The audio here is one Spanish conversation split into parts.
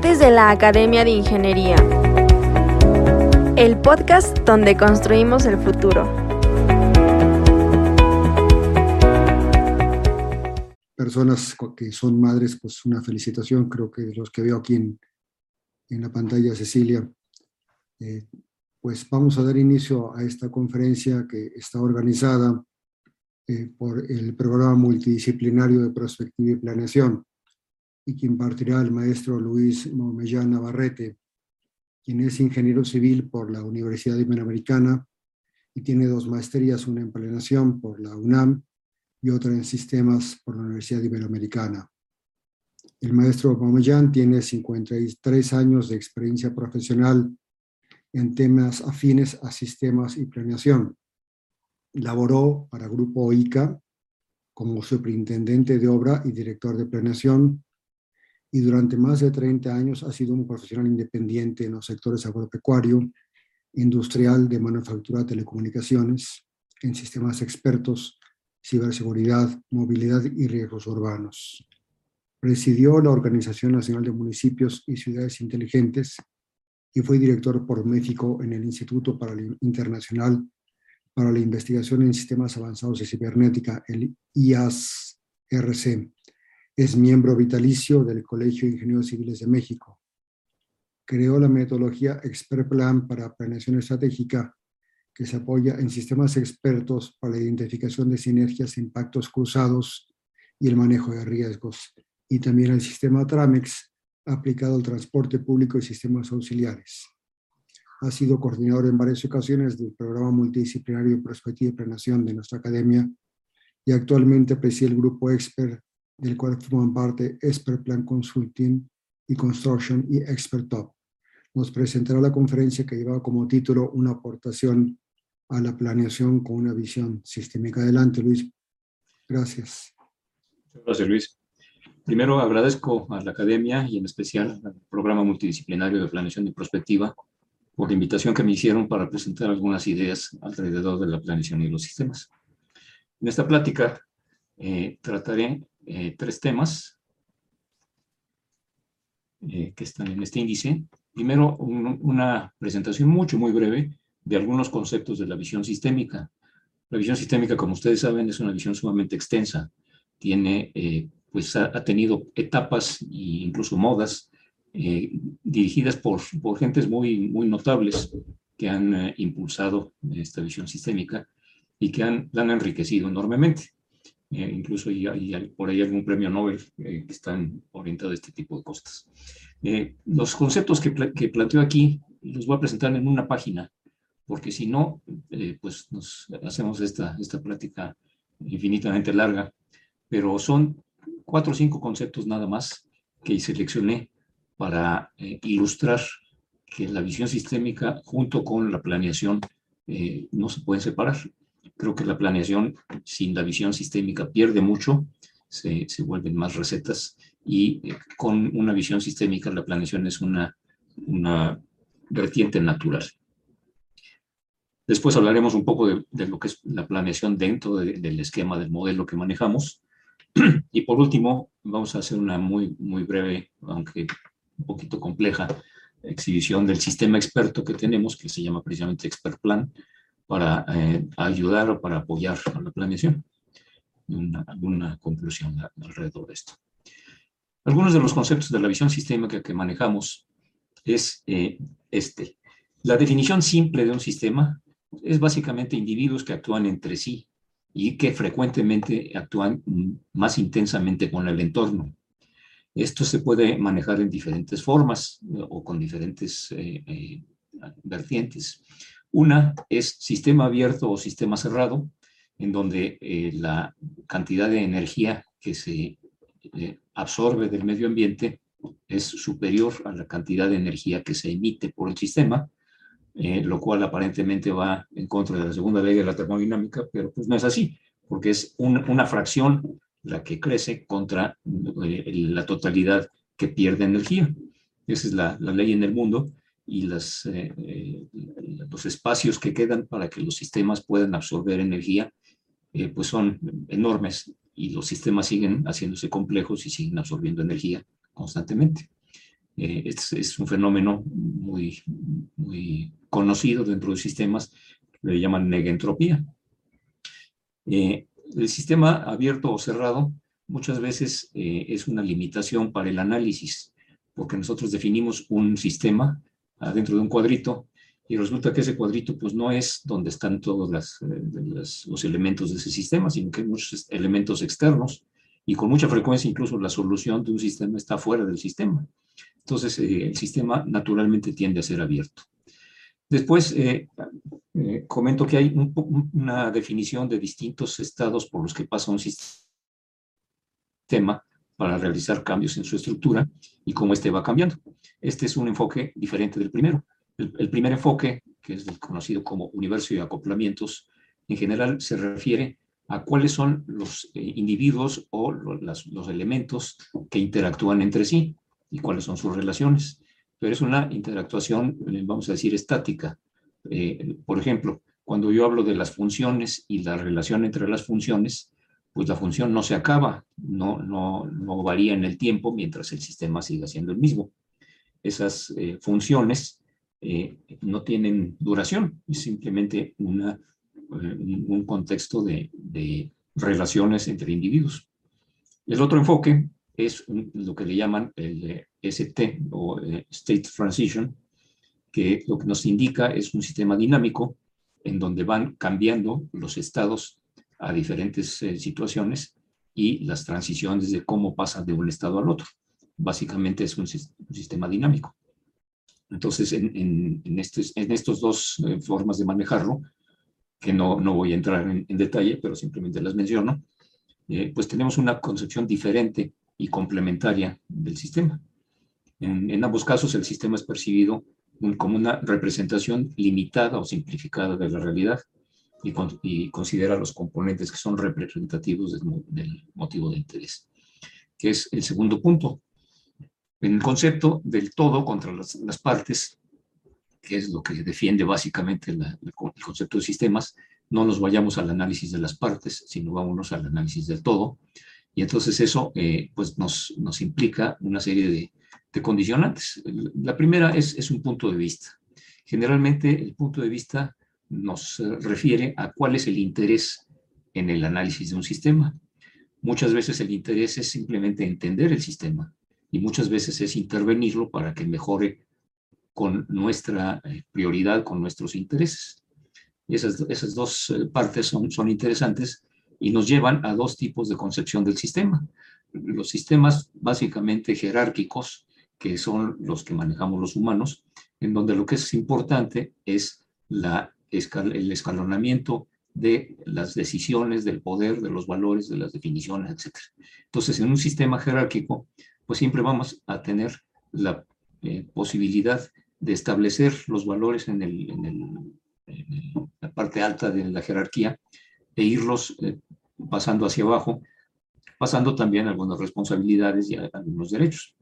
Debates de la Academia de Ingeniería. El podcast donde construimos el futuro. Personas que son madres, pues una felicitación, creo que los que veo aquí en, en la pantalla, Cecilia. Eh, pues vamos a dar inicio a esta conferencia que está organizada eh, por el programa multidisciplinario de prospectiva y planeación y que impartirá el maestro Luis Momellán Navarrete, quien es ingeniero civil por la Universidad Iberoamericana y tiene dos maestrías, una en planeación por la UNAM y otra en sistemas por la Universidad Iberoamericana. El maestro Momellán tiene 53 años de experiencia profesional en temas afines a sistemas y planeación. Laboró para Grupo ICA como superintendente de obra y director de planeación y durante más de 30 años ha sido un profesional independiente en los sectores agropecuario, industrial, de manufactura, telecomunicaciones, en sistemas expertos, ciberseguridad, movilidad y riesgos urbanos. Presidió la Organización Nacional de Municipios y Ciudades Inteligentes y fue director por México en el Instituto para Internacional para la Investigación en Sistemas Avanzados de Cibernética, el IAS-RC, es miembro vitalicio del Colegio de Ingenieros Civiles de México. Creó la metodología Expert Plan para planeación estratégica que se apoya en sistemas expertos para la identificación de sinergias impactos cruzados y el manejo de riesgos, y también el sistema Tramex aplicado al transporte público y sistemas auxiliares. Ha sido coordinador en varias ocasiones del programa multidisciplinario prospectiva y planeación de nuestra academia y actualmente preside el grupo Expert del cual forman parte Expert Plan Consulting y Construction y Expert Top. Nos presentará la conferencia que lleva como título Una aportación a la planeación con una visión sistémica. Adelante, Luis. Gracias. Gracias, Luis. Primero agradezco a la Academia y en especial al Programa Multidisciplinario de Planeación y Prospectiva por la invitación que me hicieron para presentar algunas ideas alrededor de la planeación y los sistemas. En esta plática eh, trataré eh, tres temas eh, que están en este índice. Primero, una presentación mucho, muy breve de algunos conceptos de la visión sistémica. La visión sistémica, como ustedes saben, es una visión sumamente extensa. Tiene, eh, pues ha, tenido etapas e incluso modas dirigidas por, por gentes muy, muy notables que han impulsado esta visión sistémica y que han, la han enriquecido enormemente. Eh, incluso hay, por ahí algún premio Nobel eh, que están orientados a este tipo de cosas. Eh, los conceptos que, que, planteo aquí los voy a presentar en una página, porque si no, pues nos hacemos esta, esta plática infinitamente larga, pero son cuatro o cinco conceptos nada más que seleccioné para ilustrar que la visión sistémica junto con la planeación no se pueden separar. Creo que la planeación sin la visión sistémica pierde mucho, se, se vuelven más recetas y eh, con una visión sistémica la planeación es una, una vertiente natural. Después hablaremos un poco de, de lo que es la planeación dentro del esquema del modelo que manejamos. Y por último, vamos a hacer una muy, muy breve, aunque un poquito compleja, exhibición del sistema experto que tenemos, que se llama precisamente Expert Plan, para eh, ayudar o para apoyar a la planeación. Una, alguna conclusión alrededor de esto. Algunos de los conceptos de la visión sistémica que manejamos es eh, este. La definición simple de un sistema es básicamente individuos que actúan entre sí y que frecuentemente actúan más intensamente con el entorno. Esto se puede manejar en diferentes formas o con diferentes eh, vertientes. Una es sistema abierto o sistema cerrado, en donde eh, la cantidad de energía que se eh, absorbe del medio ambiente es superior a la cantidad de energía que se emite por el sistema, eh, lo cual aparentemente va en contra de la segunda ley de la termodinámica, pero pues no es así, porque es una fracción la que crece contra la totalidad que pierde energía. Esa es la, la ley en el mundo y las, eh, eh, los espacios que quedan para que los sistemas puedan absorber energía, eh, pues son enormes y los sistemas siguen haciéndose complejos y siguen absorbiendo energía constantemente. Eh, es, un fenómeno muy, muy conocido dentro de sistemas le llaman negentropía. Eh, el sistema abierto o cerrado muchas veces eh, es una limitación para el análisis, porque nosotros definimos un sistema dentro de un cuadrito y resulta que ese cuadrito pues no es donde están todos los elementos de ese sistema, sino que hay muchos elementos externos y con mucha frecuencia incluso la solución de un sistema está fuera del sistema. Entonces, eh, el sistema naturalmente tiende a ser abierto. Después, eh, eh, comento que hay una definición de distintos estados por los que pasa un sistema para realizar cambios en su estructura y cómo éste va cambiando. Este es un enfoque diferente del primero. El, primer enfoque, que es conocido como universo y acoplamientos, en general se refiere a cuáles son los individuos o los elementos que interactúan entre sí y cuáles son sus relaciones. Pero es una interactuación, eh, vamos a decir, estática. Eh, por ejemplo, cuando yo hablo de las funciones y la relación entre las funciones, pues la función no se acaba, no, no, no varía en el tiempo mientras el sistema siga siendo el mismo. Esas eh, funciones no tienen duración, es simplemente una, un contexto de, de relaciones entre individuos. El otro enfoque es lo que le llaman el ST o eh, State Transition, que lo que nos indica es un sistema dinámico en donde van cambiando los estados a diferentes eh, situaciones y las transiciones de cómo pasan de un estado al otro. Básicamente es un, sistema dinámico. Entonces, en, en, estos, en estos dos eh, formas de manejarlo, que no, no voy a entrar en, detalle, pero simplemente las menciono, pues tenemos una concepción diferente y complementaria del sistema. En, ambos casos, el sistema es percibido como una representación limitada o simplificada de la realidad y, considera los componentes que son representativos del, motivo de interés, que es el segundo punto. En el concepto del todo contra las, partes, que es lo que defiende básicamente el concepto de sistemas, no nos vayamos al análisis de las partes, sino vámonos al análisis del todo, y entonces eso eh, pues nos, nos implica una serie de, de condicionantes. La primera es, es un punto de vista. Generalmente el punto de vista nos eh, refiere a cuál es el interés en el análisis de un sistema. Muchas veces el interés es simplemente entender el sistema y muchas veces es intervenirlo para que mejore con nuestra eh, prioridad, con nuestros intereses. Esas, esas dos partes son, son interesantes y nos llevan a dos tipos de concepción del sistema. Los sistemas básicamente jerárquicos, que son los que manejamos los humanos, en donde lo que es importante es la, el escalonamiento de las decisiones, del poder, de los valores, de las definiciones, etc. Entonces, en un sistema jerárquico, pues siempre vamos a tener la eh, posibilidad de establecer los valores en, el, en, la parte alta de la jerarquía e irlos eh, pasando hacia abajo, pasando también algunas responsabilidades y algunos derechos.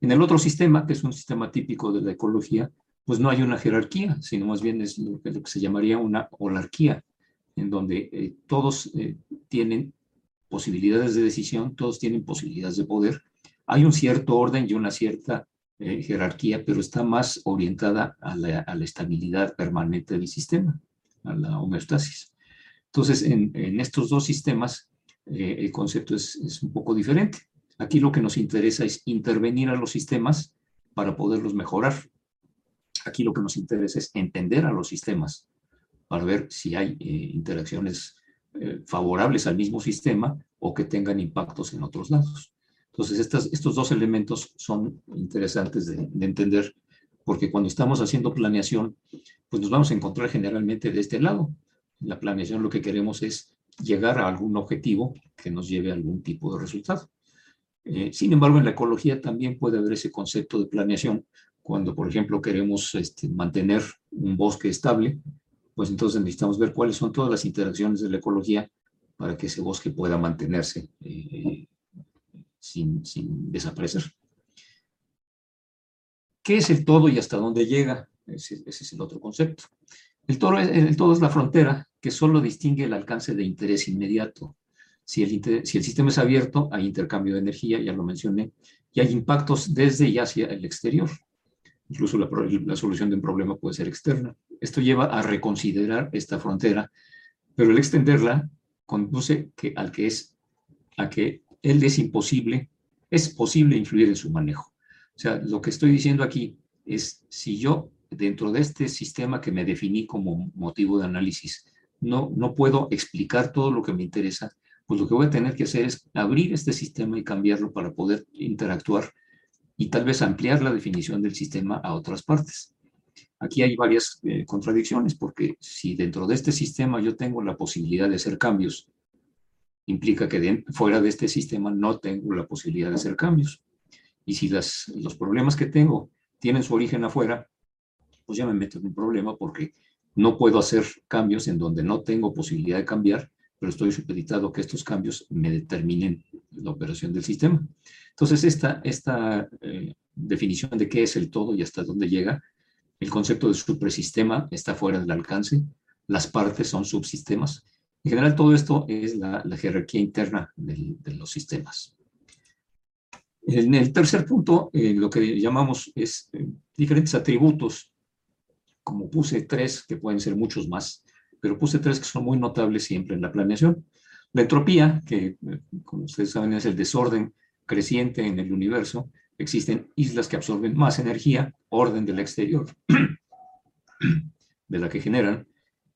En el otro sistema, que es un sistema típico de la ecología, pues no hay una jerarquía, sino más bien es lo que, se llamaría una holarquía, en donde eh, todos eh, tienen posibilidades de decisión, todos tienen posibilidades de poder. Hay un cierto orden y una cierta eh, jerarquía, pero está más orientada a la, estabilidad permanente del sistema, a la homeostasis. Entonces, en, estos dos sistemas, el concepto es, un poco diferente. Aquí lo que nos interesa es intervenir a los sistemas para poderlos mejorar. Aquí lo que nos interesa es entender a los sistemas para ver si hay eh, interacciones eh, favorables al mismo sistema o que tengan impactos en otros lados. Entonces, estos dos elementos son interesantes de, de, entender porque cuando estamos haciendo planeación, pues nos vamos a encontrar generalmente de este lado la planeación lo que queremos es llegar a algún objetivo que nos lleve a algún tipo de resultado. Eh, sin embargo, en la ecología también puede haber ese concepto de planeación. Cuando, por ejemplo, queremos este, mantener un bosque estable, pues entonces necesitamos ver cuáles son todas las interacciones de la ecología para que ese bosque pueda mantenerse eh, sin, desaparecer. ¿Qué es el todo y hasta dónde llega? ese es el otro concepto. El todo, el todo es la frontera que solo distingue el alcance de interés inmediato. Si el, si el sistema es abierto, hay intercambio de energía, ya lo mencioné, y hay impactos desde y hacia el exterior. Incluso la, la solución de un problema puede ser externa. Esto lleva a reconsiderar esta frontera, pero el extenderla conduce que, al que es, a que él es imposible, es posible influir en su manejo. O sea, lo que estoy diciendo aquí es, si yo dentro de este sistema que me definí como motivo de análisis, no, no puedo explicar todo lo que me interesa, pues lo que voy a tener que hacer es abrir este sistema y cambiarlo para poder interactuar y tal vez ampliar la definición del sistema a otras partes. Aquí hay varias eh, contradicciones, porque si dentro de este sistema yo tengo la posibilidad de hacer cambios, implica que fuera de este sistema no tengo la posibilidad de hacer cambios. Y si las, los problemas que tengo tienen su origen afuera, pues ya me meto en un problema porque no puedo hacer cambios en donde no tengo posibilidad de cambiar, pero estoy supeditado a que estos cambios me determinen la operación del sistema. Entonces, esta, esta eh, definición de qué es el todo y hasta dónde llega, el concepto de supersistema está fuera del alcance, las partes son subsistemas. En general, todo esto es la, jerarquía interna de los sistemas. En el tercer punto, eh, lo que llamamos es eh, diferentes atributos como puse tres, que pueden ser muchos más, pero puse tres que son muy notables siempre en la planeación. La entropía, que eh, como ustedes saben es el desorden creciente en el universo, existen islas que absorben más energía, orden del exterior, de la que generan,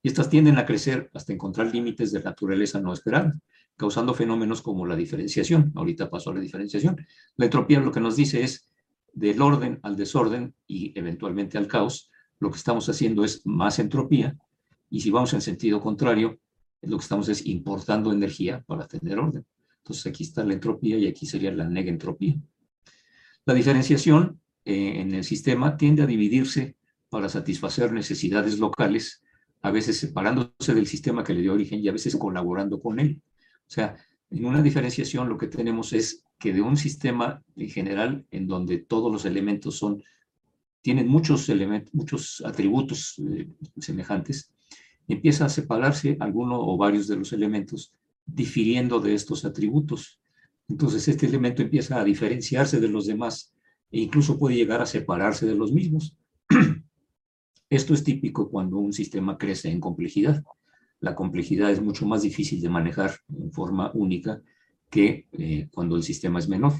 y estas tienden a crecer hasta encontrar límites de naturaleza no esperada, causando fenómenos como la diferenciación. Ahorita paso a la diferenciación. La entropía lo que nos dice es del orden al desorden y eventualmente al caos, lo que estamos haciendo es más entropía y si vamos en sentido contrario, lo que estamos es importando energía para tener orden. Entonces aquí está la entropía y aquí sería la negentropía. La diferenciación eh, en el sistema tiende a dividirse para satisfacer necesidades locales, a veces separándose del sistema que le dio origen y a veces colaborando con él. O sea, en una diferenciación lo que tenemos es que de un sistema en general en donde todos los elementos son tienen muchos elementos, muchos atributos eh, semejantes, empieza a separarse alguno o varios de los elementos difiriendo de estos atributos. Entonces este elemento empieza a diferenciarse de los demás e incluso puede llegar a separarse de los mismos. Esto es típico cuando un sistema crece en complejidad. La complejidad es mucho más difícil de manejar en forma única que eh, cuando el sistema es menor.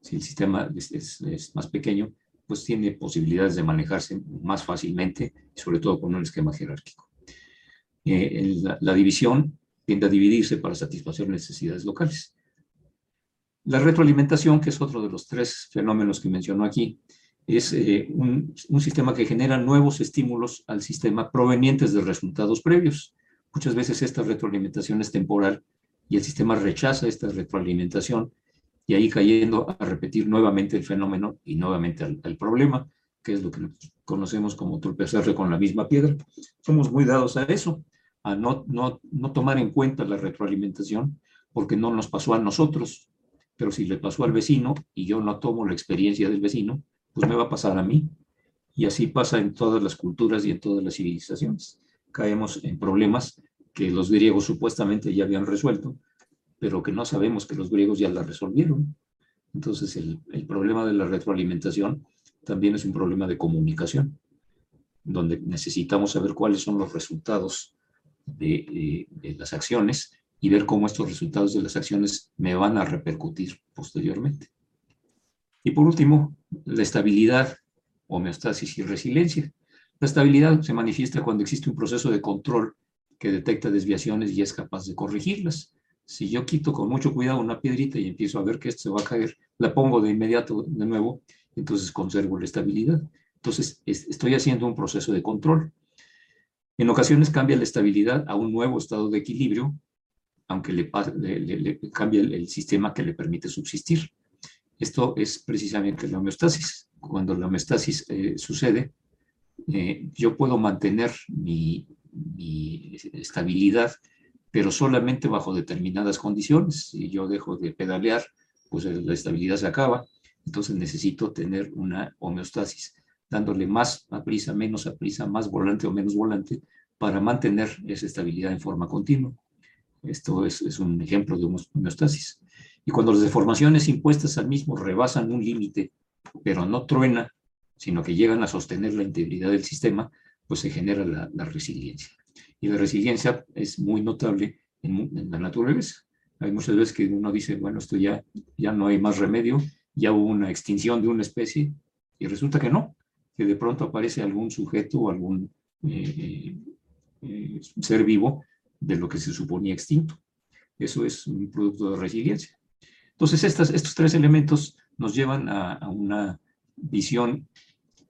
Si el sistema es más pequeño, pues tiene posibilidades de manejarse más fácilmente, sobre todo con un esquema jerárquico. Eh, la, división tiende a dividirse para satisfacer necesidades locales. La retroalimentación, que es otro de los tres fenómenos que mencionó aquí, es eh, un, un, sistema que genera nuevos estímulos al sistema provenientes de resultados previos. Muchas veces esta retroalimentación es temporal y el sistema rechaza esta retroalimentación y ahí cayendo a repetir nuevamente el fenómeno y nuevamente el, problema, que es lo que conocemos como tropezarse con la misma piedra. Somos muy dados a eso, a no, tomar en cuenta la retroalimentación, porque no nos pasó a nosotros, pero si le pasó al vecino y yo no tomo la experiencia del vecino, pues me va a pasar a mí. Y así pasa en todas las culturas y en todas las civilizaciones. Caemos en problemas que los griegos supuestamente ya habían resuelto, pero que no sabemos que los griegos ya la resolvieron. Entonces, el problema de la retroalimentación también es un problema de comunicación, donde necesitamos saber cuáles son los resultados de, las acciones y ver cómo estos resultados de las acciones me van a repercutir posteriormente. Y por último, la estabilidad, homeostasis y resiliencia. La estabilidad se manifiesta cuando existe un proceso de control que detecta desviaciones y es capaz de corregirlas. Si yo quito con mucho cuidado una piedrita y empiezo a ver que esto se va a caer, la pongo de inmediato de nuevo, entonces conservo la estabilidad. Entonces estoy haciendo un proceso de control. En ocasiones cambia la estabilidad a un nuevo estado de equilibrio, aunque le, cambia el, sistema que le permite subsistir. Esto es precisamente la homeostasis. Cuando la homeostasis eh, sucede, eh, yo puedo mantener mi, mi estabilidad pero solamente bajo determinadas condiciones. Si yo dejo de pedalear, pues la estabilidad se acaba. Entonces necesito tener una homeostasis, dándole más a prisa, menos a prisa, más volante o menos volante, para mantener esa estabilidad en forma continua. Esto es, es un ejemplo de homeostasis. Y cuando las deformaciones impuestas al mismo rebasan un límite, pero no truena, sino que llegan a sostener la integridad del sistema, pues se genera la, la resiliencia. Y la resiliencia es muy notable en, en, la naturaleza. Hay muchas veces que uno dice, bueno, esto ya, ya no hay más remedio, ya hubo una extinción de una especie, y resulta que no, que de pronto aparece algún sujeto o algún eh, eh, ser vivo de lo que se suponía extinto. Eso es un producto de resiliencia. Entonces, estas, estos tres elementos nos llevan a, una visión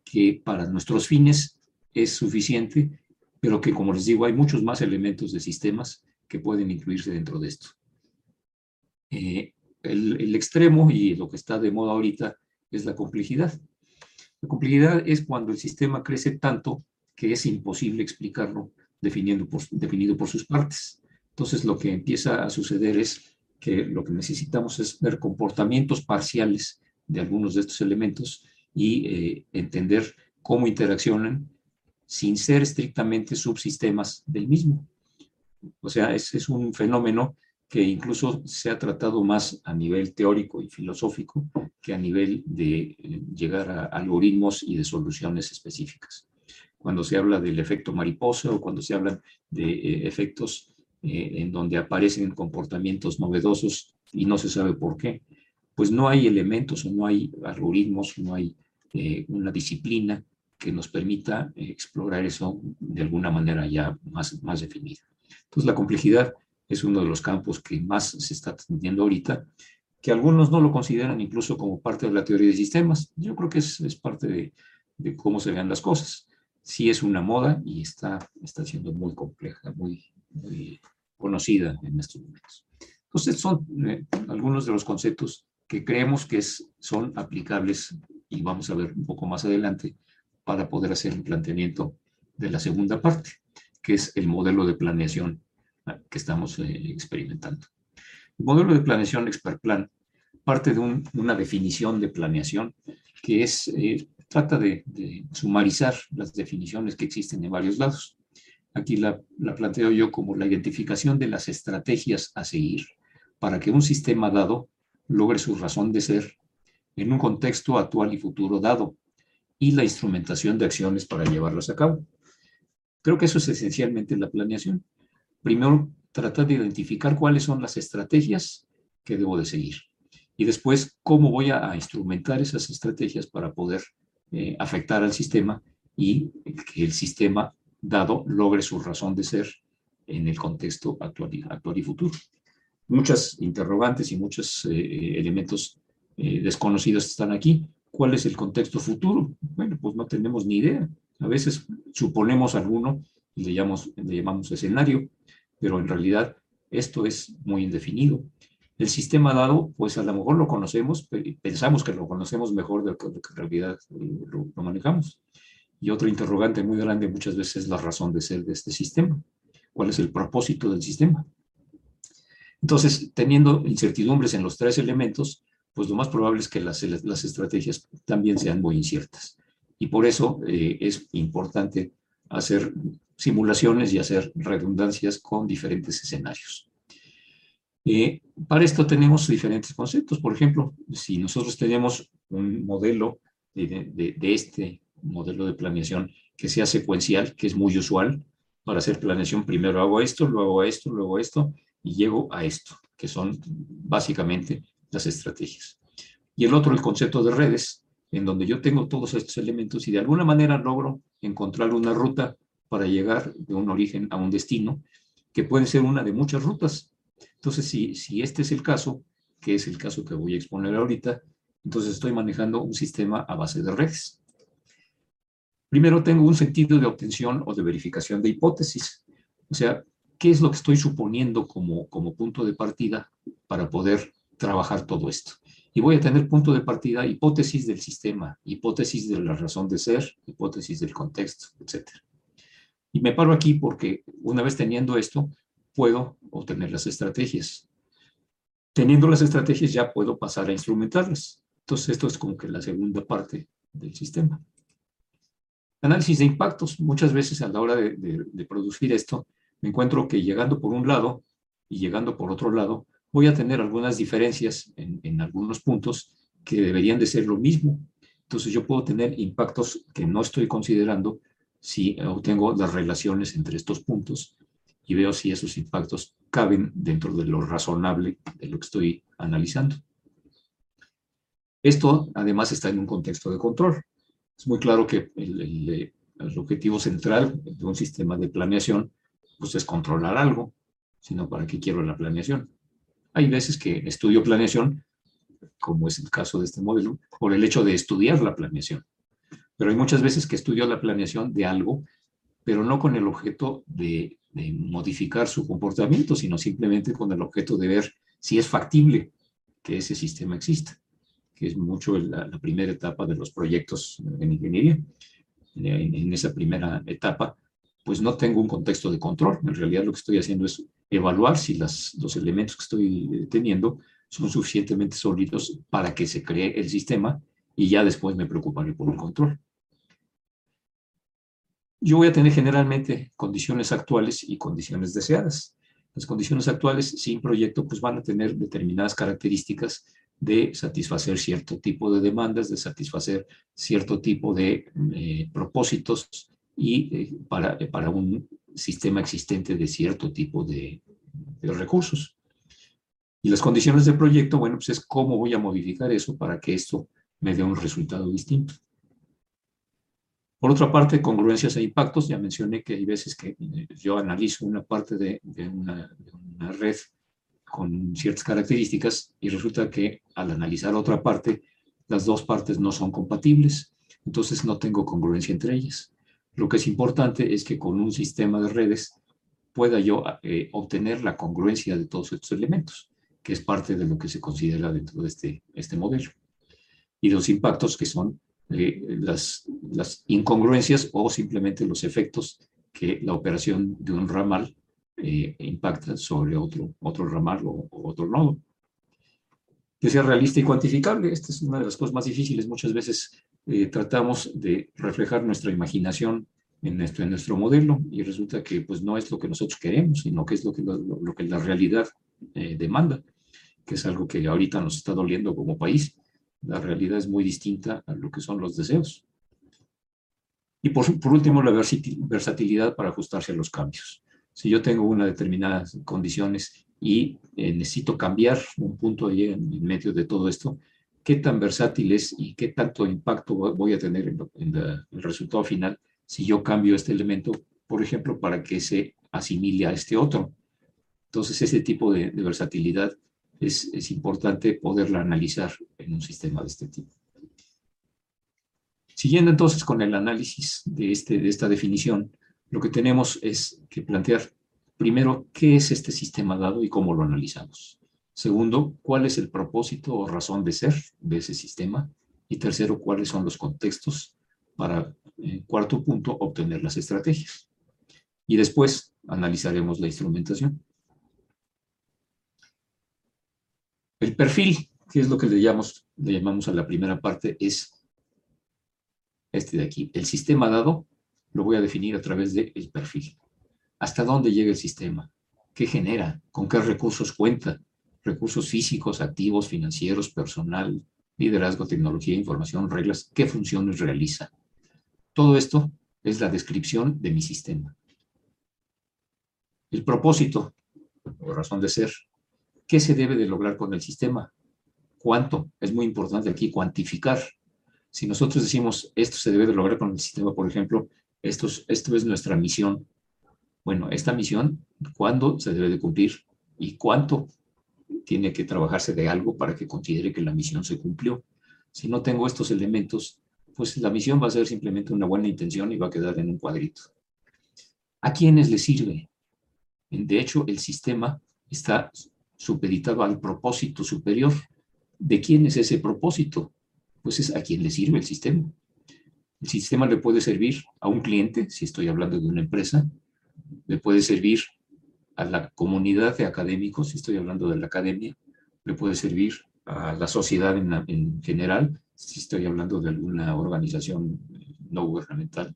que para nuestros fines es suficiente, pero que, como les digo, hay muchos más elementos de sistemas que pueden incluirse dentro de esto. Eh, el, el, extremo y lo que está de moda ahorita es la complejidad. La complejidad es cuando el sistema crece tanto que es imposible explicarlo definiendo por, definido por sus partes. Entonces lo que empieza a suceder es que lo que necesitamos es ver comportamientos parciales de algunos de estos elementos y eh, entender cómo interaccionan sin ser estrictamente subsistemas del mismo. O sea, es, es un fenómeno que incluso se ha tratado más a nivel teórico y filosófico que a nivel de eh, llegar a algoritmos y de soluciones específicas. Cuando se habla del efecto mariposa o cuando se habla de eh, efectos eh, en donde aparecen comportamientos novedosos y no se sabe por qué, pues no hay elementos o no hay algoritmos, no hay una disciplina que nos permita explorar eso de alguna manera ya más, más definida. Entonces la complejidad es uno de los campos que más se está atendiendo ahorita, que algunos no lo consideran incluso como parte de la teoría de sistemas. Yo creo que es, es parte de, de, cómo se vean las cosas. Sí es una moda y está, está siendo muy compleja, muy, conocida en estos momentos. Entonces son eh, algunos de los conceptos que creemos que es, son aplicables y vamos a ver un poco más adelante para poder hacer un planteamiento de la segunda parte, que es el modelo de planeación que estamos eh, experimentando. El modelo de planeación Expertplan parte de un, una definición de planeación que es, eh, trata de, de, sumarizar las definiciones que existen en varios lados. Aquí la, la planteo yo como la identificación de las estrategias a seguir para que un sistema dado logre su razón de ser en un contexto actual y futuro dado y la instrumentación de acciones para llevarlas a cabo. Creo que eso es esencialmente la planeación. Primero, tratar de identificar cuáles son las estrategias que debo de seguir y después cómo voy a, a instrumentar esas estrategias para poder eh, afectar al sistema y que el sistema dado logre su razón de ser en el contexto actual y, actual y futuro. Muchas interrogantes y muchos eh, elementos eh, desconocidos están aquí. ¿Cuál es el contexto futuro? Bueno, pues no tenemos ni idea. A veces suponemos alguno y le llamamos, le llamamos escenario, pero en realidad esto es muy indefinido. El sistema dado, pues a lo mejor lo conocemos, pensamos que lo conocemos mejor de lo que, en realidad eh, lo, lo manejamos. Y otro interrogante muy grande muchas veces es la razón de ser de este sistema. ¿Cuál es el propósito del sistema? Entonces, teniendo incertidumbres en los tres elementos, pues lo más probable es que las, las estrategias también sean muy inciertas. Y por eso eh, es importante hacer simulaciones y hacer redundancias con diferentes escenarios. Eh, para esto tenemos diferentes conceptos. Por ejemplo, si nosotros tenemos un modelo de, de, de, este modelo de planeación que sea secuencial, que es muy usual, para hacer planeación primero hago esto, luego esto, luego esto, y llego a esto, que son básicamente las estrategias. Y el otro, el concepto de redes, en donde yo tengo todos estos elementos y de alguna manera logro encontrar una ruta para llegar de un origen a un destino, que puede ser una de muchas rutas. Entonces, si, si este es el caso, que es el caso que voy a exponer ahorita, entonces estoy manejando un sistema a base de redes. Primero tengo un sentido de obtención o de verificación de hipótesis. O sea, ¿qué es lo que estoy suponiendo como, como punto de partida para poder trabajar todo esto. Y voy a tener punto de partida hipótesis del sistema, hipótesis de la razón de ser, hipótesis del contexto, etc. Y me paro aquí porque una vez teniendo esto, puedo obtener las estrategias. Teniendo las estrategias ya puedo pasar a instrumentarlas. Entonces esto es como que la segunda parte del sistema. Análisis de impactos. Muchas veces a la hora de, de, de producir esto, me encuentro que llegando por un lado y llegando por otro lado, voy a tener algunas diferencias en, en algunos puntos que deberían de ser lo mismo. Entonces yo puedo tener impactos que no estoy considerando si obtengo las relaciones entre estos puntos y veo si esos impactos caben dentro de lo razonable de lo que estoy analizando. Esto además está en un contexto de control. Es muy claro que el, objetivo central de un sistema de planeación pues es controlar algo, sino para qué quiero la planeación. Hay veces que estudio planeación, como es el caso de este modelo, por el hecho de estudiar la planeación. Pero hay muchas veces que estudio la planeación de algo, pero no con el objeto de, modificar su comportamiento, sino simplemente con el objeto de ver si es factible que ese sistema exista, que es mucho la, primera etapa de los proyectos en ingeniería. En, en, esa primera etapa, pues no tengo un contexto de control. En realidad lo que estoy haciendo es evaluar si las, los elementos que estoy teniendo son suficientemente sólidos para que se cree el sistema y ya después me preocuparé por el control. Yo voy a tener generalmente condiciones actuales y condiciones deseadas. Las condiciones actuales sin proyecto pues van a tener determinadas características de satisfacer cierto tipo de demandas, de satisfacer cierto tipo de eh, propósitos y eh, para, para un sistema existente de cierto tipo de, de recursos. Y las condiciones del proyecto, bueno, pues es cómo voy a modificar eso para que esto me dé un resultado distinto. Por otra parte, congruencias e impactos, ya mencioné que hay veces que eh, yo analizo una parte de, una, red con ciertas características y resulta que al analizar otra parte, las dos partes no son compatibles, entonces no tengo congruencia entre ellas. Lo que es importante es que con un sistema de redes pueda yo eh, obtener la congruencia de todos estos elementos, que es parte de lo que se considera dentro de este, este modelo y los impactos que son eh, las, incongruencias o simplemente los efectos que la operación de un ramal eh, impacta sobre otro, otro ramal o, otro nodo. Que sea realista y cuantificable, esta es una de las cosas más difíciles. Muchas veces eh, tratamos de reflejar nuestra imaginación en nuestro, en nuestro modelo y resulta que pues no es lo que nosotros queremos, sino que es lo que, lo, lo que la realidad demanda, que es algo que ahorita nos está doliendo como país la realidad es muy distinta a lo que son los deseos. Y por, último, la versatilidad para ajustarse a los cambios. Si yo tengo unas determinadas condiciones y eh, necesito cambiar un punto ahí en, medio de todo esto, ¿qué tan versátil es y qué tanto impacto voy a tener en, el resultado final si yo cambio este elemento, por ejemplo, para que se asimile a este otro? Entonces, ese tipo de versatilidad es, importante poderla analizar en un sistema de este tipo. Siguiendo entonces con el análisis de, este, de esta definición, lo que tenemos es que plantear primero qué es este sistema dado y cómo lo analizamos. Segundo, cuál es el propósito o razón de ser de ese sistema. Y tercero, cuáles son los contextos para, en cuarto punto, obtener las estrategias. Y después analizaremos la instrumentación. El perfil, que es lo que le llamamos, le llamamos a la primera parte, es este de aquí. El sistema dado lo voy a definir a través del perfil. ¿Hasta dónde llega el sistema? ¿Qué genera? ¿Con qué recursos cuenta? Recursos físicos, activos, financieros, personal, liderazgo, tecnología, información, reglas. ¿Qué funciones realiza? Todo esto es la descripción de mi sistema. El propósito, o razón de ser, ¿Qué se debe de lograr con el sistema? ¿Cuánto? Es muy importante aquí cuantificar. Si nosotros decimos esto se debe de lograr con el sistema, por ejemplo, esto es, esto es nuestra misión. Bueno, esta misión, ¿cuándo se debe de cumplir? ¿Y cuánto tiene que trabajarse de algo para que considere que la misión se cumplió? Si no tengo estos elementos, pues la misión va a ser simplemente una buena intención y va a quedar en un cuadrito. ¿A quiénes le sirve? De hecho, el sistema está supeditado al propósito superior. ¿De quién es ese propósito? Pues es a quien le sirve el sistema. El sistema le puede servir a un cliente, si estoy hablando de una empresa, le puede servir a la comunidad de académicos, estoy hablando de la academia, le puede servir a la sociedad en, general, si estoy hablando de alguna organización no gubernamental.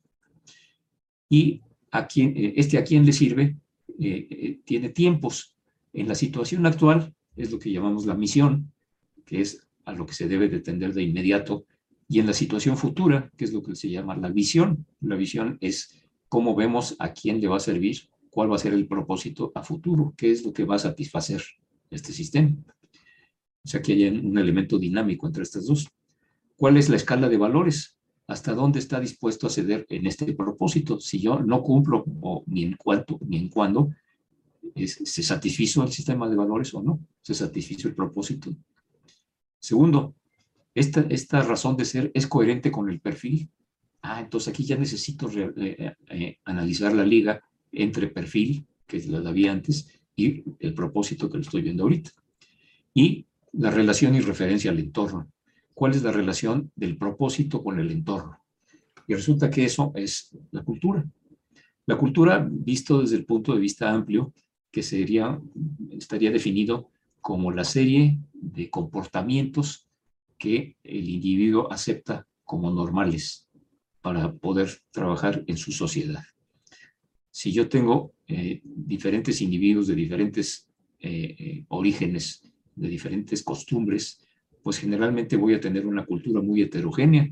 Y a quien, este a quién le sirve eh, eh, tiene tiempos En la situación actual es lo que llamamos la misión, que es a lo que se debe de tender de inmediato, y en la situación futura, que es lo que se llama la visión. La visión es cómo vemos a quién le va a servir, cuál va a ser el propósito a futuro, qué es lo que va a satisfacer este sistema. O sea que hay un elemento dinámico entre estas dos. ¿Cuál es la escala de valores? ¿Hasta dónde está dispuesto a ceder en este propósito? Si yo no cumplo o ni en cuánto ni en cuándo, ¿se satisfizo el sistema de valores o no? ¿Se satisfizo el propósito? Segundo, esta, esta razón de ser es coherente con el perfil. Ah, entonces aquí ya necesito eh, eh, analizar la liga entre perfil, que es la había antes, y el propósito que lo estoy viendo ahorita. Y la relación y referencia al entorno. ¿Cuál es la relación del propósito con el entorno? Y resulta que eso es la cultura. La cultura, visto desde el punto de vista amplio, que sería, estaría definido como la serie de comportamientos que el individuo acepta como normales para poder trabajar en su sociedad. Si yo tengo eh, diferentes individuos de diferentes eh, eh, orígenes, de diferentes costumbres, pues generalmente voy a tener una cultura muy heterogénea.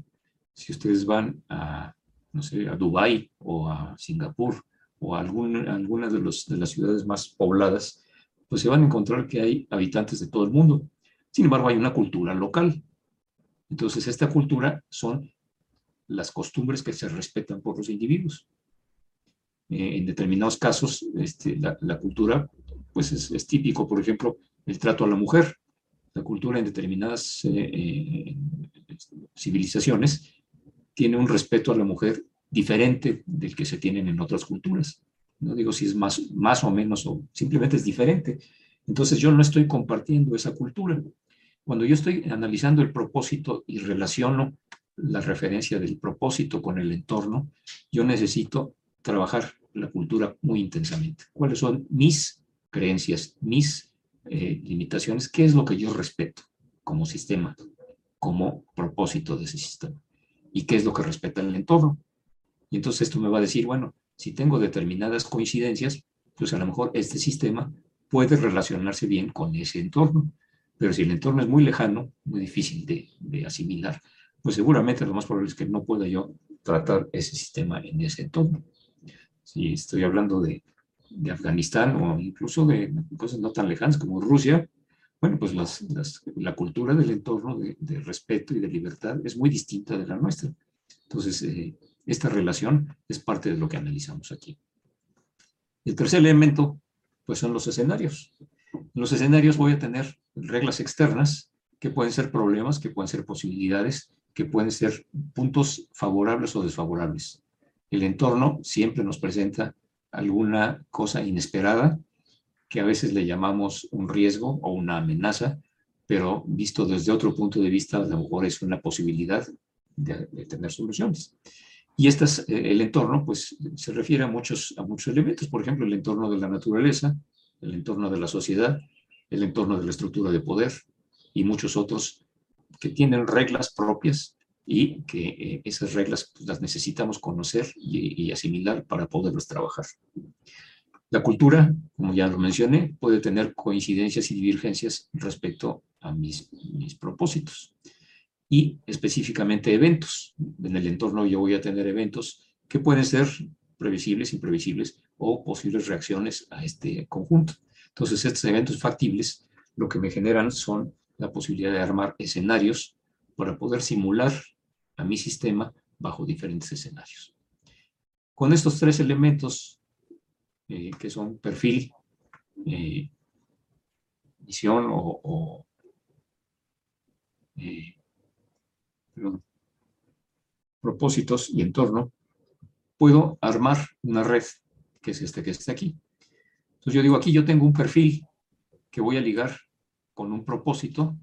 Si ustedes van a, no sé, a Dubái o a Singapur o a alguna de, de las ciudades más pobladas, pues se van a encontrar que hay habitantes de todo el mundo. Sin embargo, hay una cultura local. Entonces, esta cultura son las costumbres que se respetan por los individuos. Eh, en determinados casos, este, la, cultura, pues es, típico, por ejemplo, el trato a la mujer. La cultura en determinadas eh, eh, civilizaciones tiene un respeto a la mujer diferente del que se tienen en otras culturas. No digo si es más, más o menos o simplemente es diferente. Entonces yo no estoy compartiendo esa cultura. Cuando yo estoy analizando el propósito y relaciono la referencia del propósito con el entorno, yo necesito trabajar la cultura muy intensamente. ¿Cuáles son mis creencias, mis eh, limitaciones? ¿Qué es lo que yo respeto como sistema, como propósito de ese sistema? ¿Y qué es lo que respeta el entorno? Y entonces esto me va a decir, bueno, si tengo determinadas coincidencias, pues a lo mejor este sistema puede relacionarse bien con ese entorno. Pero si el entorno es muy lejano, muy difícil de, de asimilar, pues seguramente lo más probable es que no pueda yo tratar ese sistema en ese entorno. Si estoy hablando de, de Afganistán o incluso de cosas no tan lejanas como Rusia, bueno, pues las, las, la cultura del entorno de, respeto y de libertad es muy distinta de la nuestra. Entonces, eh, esta relación es parte de lo que analizamos aquí. El tercer elemento, pues son los escenarios. En los escenarios voy a tener reglas externas que pueden ser problemas, que pueden ser posibilidades, que pueden ser puntos favorables o desfavorables. El entorno siempre nos presenta alguna cosa inesperada que a veces le llamamos un riesgo o una amenaza, pero visto desde otro punto de vista, a lo mejor es una posibilidad de, tener soluciones. Y estas, eh, el entorno, pues, se refiere a muchos, a muchos elementos, por ejemplo, el entorno de la naturaleza, el entorno de la sociedad, el entorno de la estructura de poder y muchos otros que tienen reglas propias y que eh, esas reglas pues, las necesitamos conocer y, asimilar para poderlas trabajar. La cultura, como ya lo mencioné, puede tener coincidencias y divergencias respecto a mis, mis propósitos y específicamente eventos. En el entorno yo voy a tener eventos que pueden ser previsibles, imprevisibles o posibles reacciones a este conjunto. Entonces, estos eventos factibles lo que me generan son la posibilidad de armar escenarios para poder simular a mi sistema bajo diferentes escenarios. Con estos tres elementos, eh, que son perfil, eh, o, eh, propósitos y entorno, puedo armar una red, que es este que está aquí. Entonces yo digo, aquí yo tengo un perfil que voy a ligar con un propósito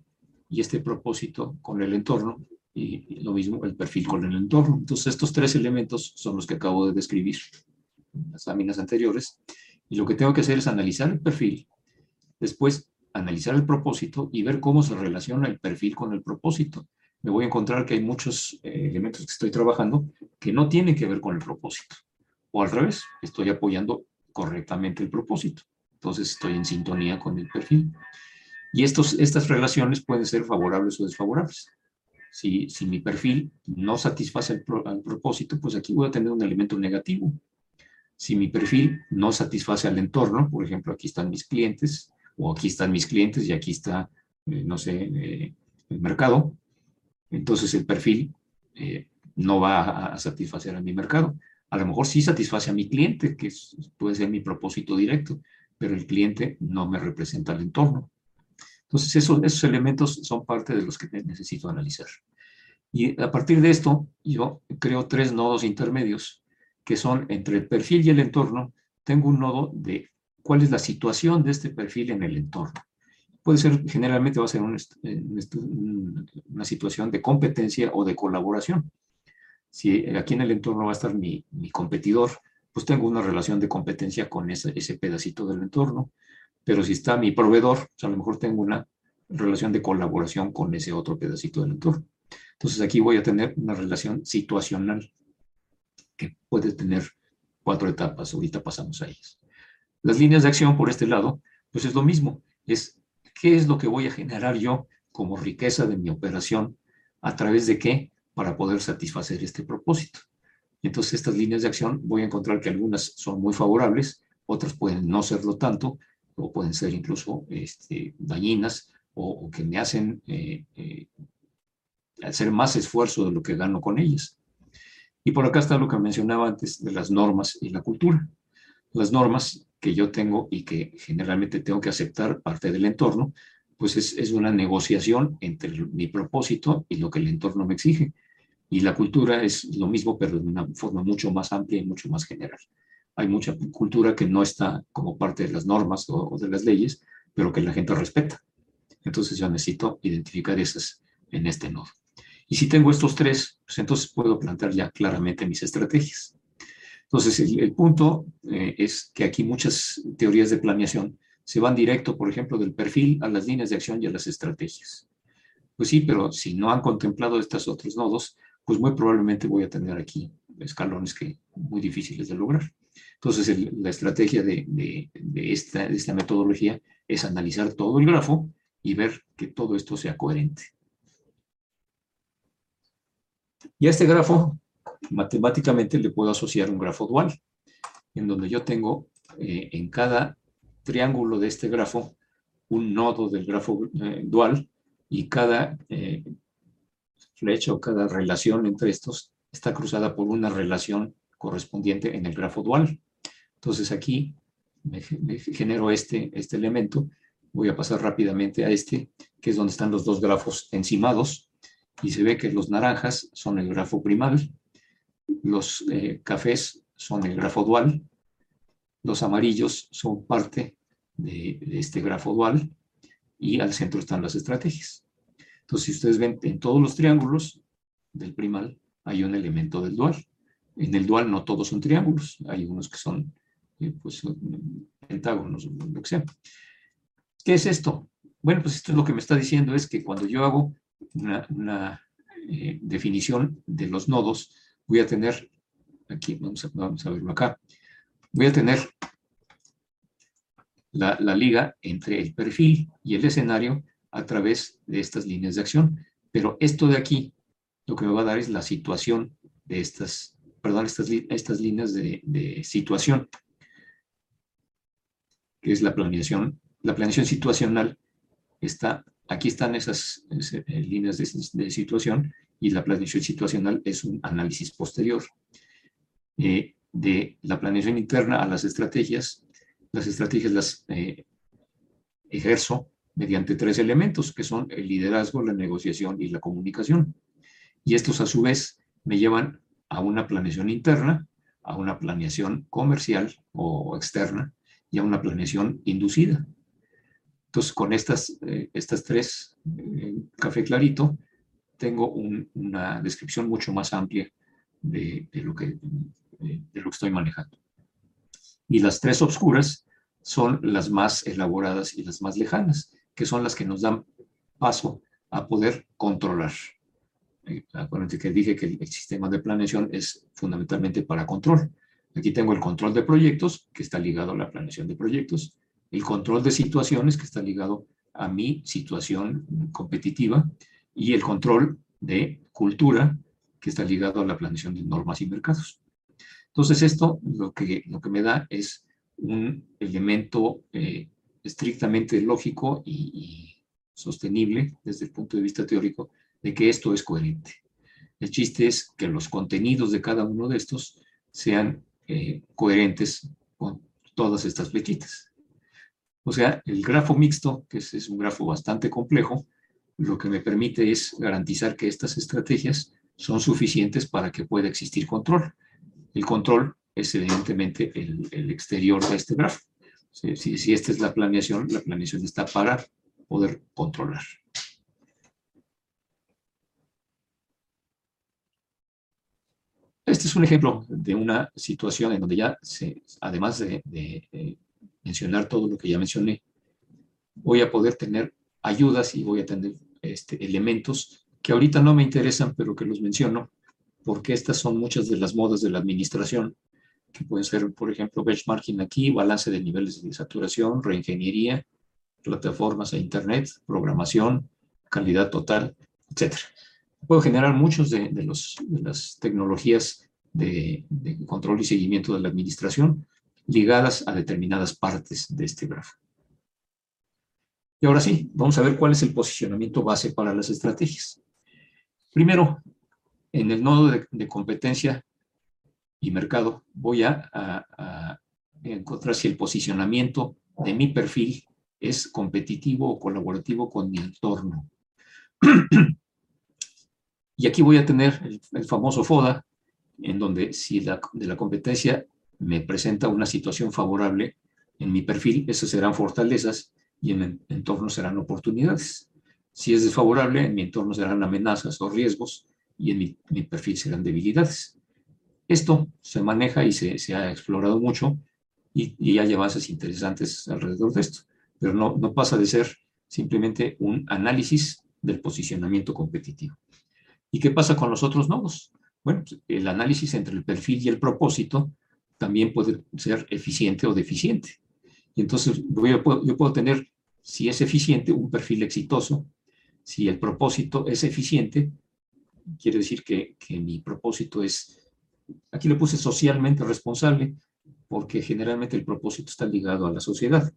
y este propósito con el entorno y lo mismo el perfil con el entorno. Entonces estos tres elementos son los que acabo de describir en las láminas anteriores y lo que tengo que hacer es analizar el perfil, después analizar el propósito y ver cómo se relaciona el perfil con el propósito. Me voy a encontrar que hay muchos eh, elementos que estoy trabajando que no tienen que ver con el propósito. O al revés, estoy apoyando correctamente el propósito. entonces estoy en sintonía con el perfil. Y estos, estas relaciones pueden ser favorables o desfavorables. Si, mi perfil no satisface el, propósito, pues aquí voy a tener un elemento negativo. Si mi perfil no satisface al entorno, por ejemplo, aquí están mis clientes, o aquí están mis clientes y aquí está, eh, no sé, eh, el mercado, entonces el perfil eh, no va a, satisfacer a mi mercado. A lo mejor sí satisface a mi cliente, que puede ser mi propósito directo, pero el cliente no me representa el entorno. Entonces, esos, esos elementos son parte de los que necesito analizar. Y a partir de esto, yo creo tres nodos intermedios, que son entre el perfil y el entorno. Tengo un nodo de cuál es la situación de este perfil en el entorno. Puede ser, generalmente va a ser una situación de competencia o de colaboración. Si aquí en el entorno va a estar mi, mi competidor, pues tengo una relación de competencia con ese, ese pedacito del entorno. Pero si está mi proveedor, pues a lo mejor tengo una relación de colaboración con ese otro pedacito del entorno. Entonces aquí voy a tener una relación situacional que puede tener cuatro etapas. Ahorita pasamos a ellas. Las líneas de acción por este lado, pues es lo mismo. Es qué es lo que voy a generar yo como riqueza de mi operación, a través de qué, para poder satisfacer este propósito. Entonces estas líneas de acción voy a encontrar que algunas son muy favorables, otras pueden no serlo tanto, o pueden ser incluso este, dañinas o, que me hacen eh, eh, hacer más esfuerzo de lo que gano con ellas. Y por acá está lo que mencionaba antes de las normas y la cultura. Las normas que yo tengo y que generalmente tengo que aceptar parte del entorno, pues es, es una negociación entre mi propósito y lo que el entorno me exige. Y la cultura es lo mismo, pero de una forma mucho más amplia y mucho más general hay mucha cultura que no está como parte de las normas o, de las leyes, pero que la gente respeta. Entonces yo necesito identificar esas en este nodo. Y si tengo estos tres, pues entonces puedo plantear ya claramente mis estrategias. Entonces el, punto eh, es que aquí muchas teorías de planeación se van directo, por ejemplo, del perfil a las líneas de acción y a las estrategias. Pues sí, pero si no han contemplado estos otros nodos, pues muy probablemente voy a tener aquí escalones que muy difíciles de lograr. Entonces, la estrategia de, esta, metodología es analizar todo el grafo y ver que todo esto sea coherente. Y a este grafo, matemáticamente le puedo asociar un grafo dual, en donde yo tengo eh, en cada triángulo de este grafo un nodo del grafo eh, dual y cada eh, flecha o cada relación entre estos está cruzada por una relación correspondiente en el grafo dual. Entonces aquí me, genero este, este elemento. Voy a pasar rápidamente a este, que es donde están los dos grafos encimados. Y se ve que los naranjas son el grafo primal, los eh, cafés son el grafo dual, los amarillos son parte de, de este grafo dual y al centro están las estrategias. Entonces, si ustedes ven en todos los triángulos del primal, hay un elemento del dual. En el dual no todos son triángulos, hay unos que son eh, pues, pentágonos, lo que sea. ¿Qué es esto? Bueno, pues esto es lo que me está diciendo es que cuando yo hago una, eh, definición de los nodos, voy a tener, aquí vamos a, vamos a verlo acá, voy a tener la, la, liga entre el perfil y el escenario a través de estas líneas de acción. Pero esto de aquí lo que me va a dar es la situación de estas, perdón, estas, estas líneas de, situación, que es la planeación. La planeación situacional está, aquí están esas, eh, líneas de, situación y la planeación situacional es un análisis posterior. Eh, de la planeación interna a las estrategias, las estrategias las eh, ejerzo mediante tres elementos, que son el liderazgo, la negociación y la comunicación. Y estos a su vez me llevan a una planeación interna, a una planeación comercial o externa y a una planeación inducida. Entonces, con estas, eh, estas tres, eh, café clarito, tengo una descripción mucho más amplia de, lo que, de, lo que estoy manejando. Y las tres obscuras son las más elaboradas y las más lejanas, que son las que nos dan paso a poder controlar. Eh, acuérdense que dije que el sistema de planeación es fundamentalmente para control. Aquí tengo el control de proyectos, que está ligado a la planeación de proyectos. el control de situaciones, que está ligado a mi situación competitiva, y el control de cultura, que está ligado a la planeación de normas y mercados. Entonces, esto lo que, lo que me da es un elemento eh, estrictamente lógico y, sostenible desde el punto de vista teórico de que esto es coherente. El chiste es que los contenidos de cada uno de estos sean eh, coherentes con todas estas flechitas. O sea, el grafo mixto, que es, un grafo bastante complejo, lo que me permite es garantizar que estas estrategias son suficientes para que pueda existir control. El control es evidentemente el exterior de este grafo. Si, esta es la planeación, la planeación está para poder controlar. Este es un ejemplo de una situación en donde ya, se, además de, mencionar todo lo que ya mencioné, voy a poder tener ayudas y voy a tener este, elementos que ahorita no me interesan, pero que los menciono, porque estas son muchas de las modas de la administración que pueden ser, por ejemplo, benchmarking aquí, balance de niveles de saturación, reingeniería, plataformas a Internet, programación, calidad total, etc. Puedo generar muchos de, los, las tecnologías de, control y seguimiento de la administración ligadas a determinadas partes de este grafo. Y ahora sí, vamos a ver cuál es el posicionamiento base para las estrategias. Primero, en el nodo de competencia y mercado, voy a, encontrar si el posicionamiento de mi perfil es competitivo o colaborativo con mi entorno. y aquí voy a tener el, famoso FODA, en donde si de la competencia me presenta una situación favorable en mi perfil, esas serán fortalezas y en mi entorno serán oportunidades. Si es desfavorable, en mi entorno serán amenazas o riesgos y en mi, perfil serán debilidades. Esto se maneja y se, ha explorado mucho y, hay avances interesantes alrededor de esto, pero no, no pasa de ser simplemente un análisis del posicionamiento competitivo. ¿Y qué pasa con los otros nodos? Bueno, pues, el análisis entre el perfil y el propósito también puede ser eficiente o deficiente. Y entonces voy yo puedo tener, si es eficiente, un perfil exitoso. Si el propósito es eficiente, quiere decir que, que mi propósito es Aquí le puse socialmente responsable porque generalmente el propósito está ligado a la sociedad.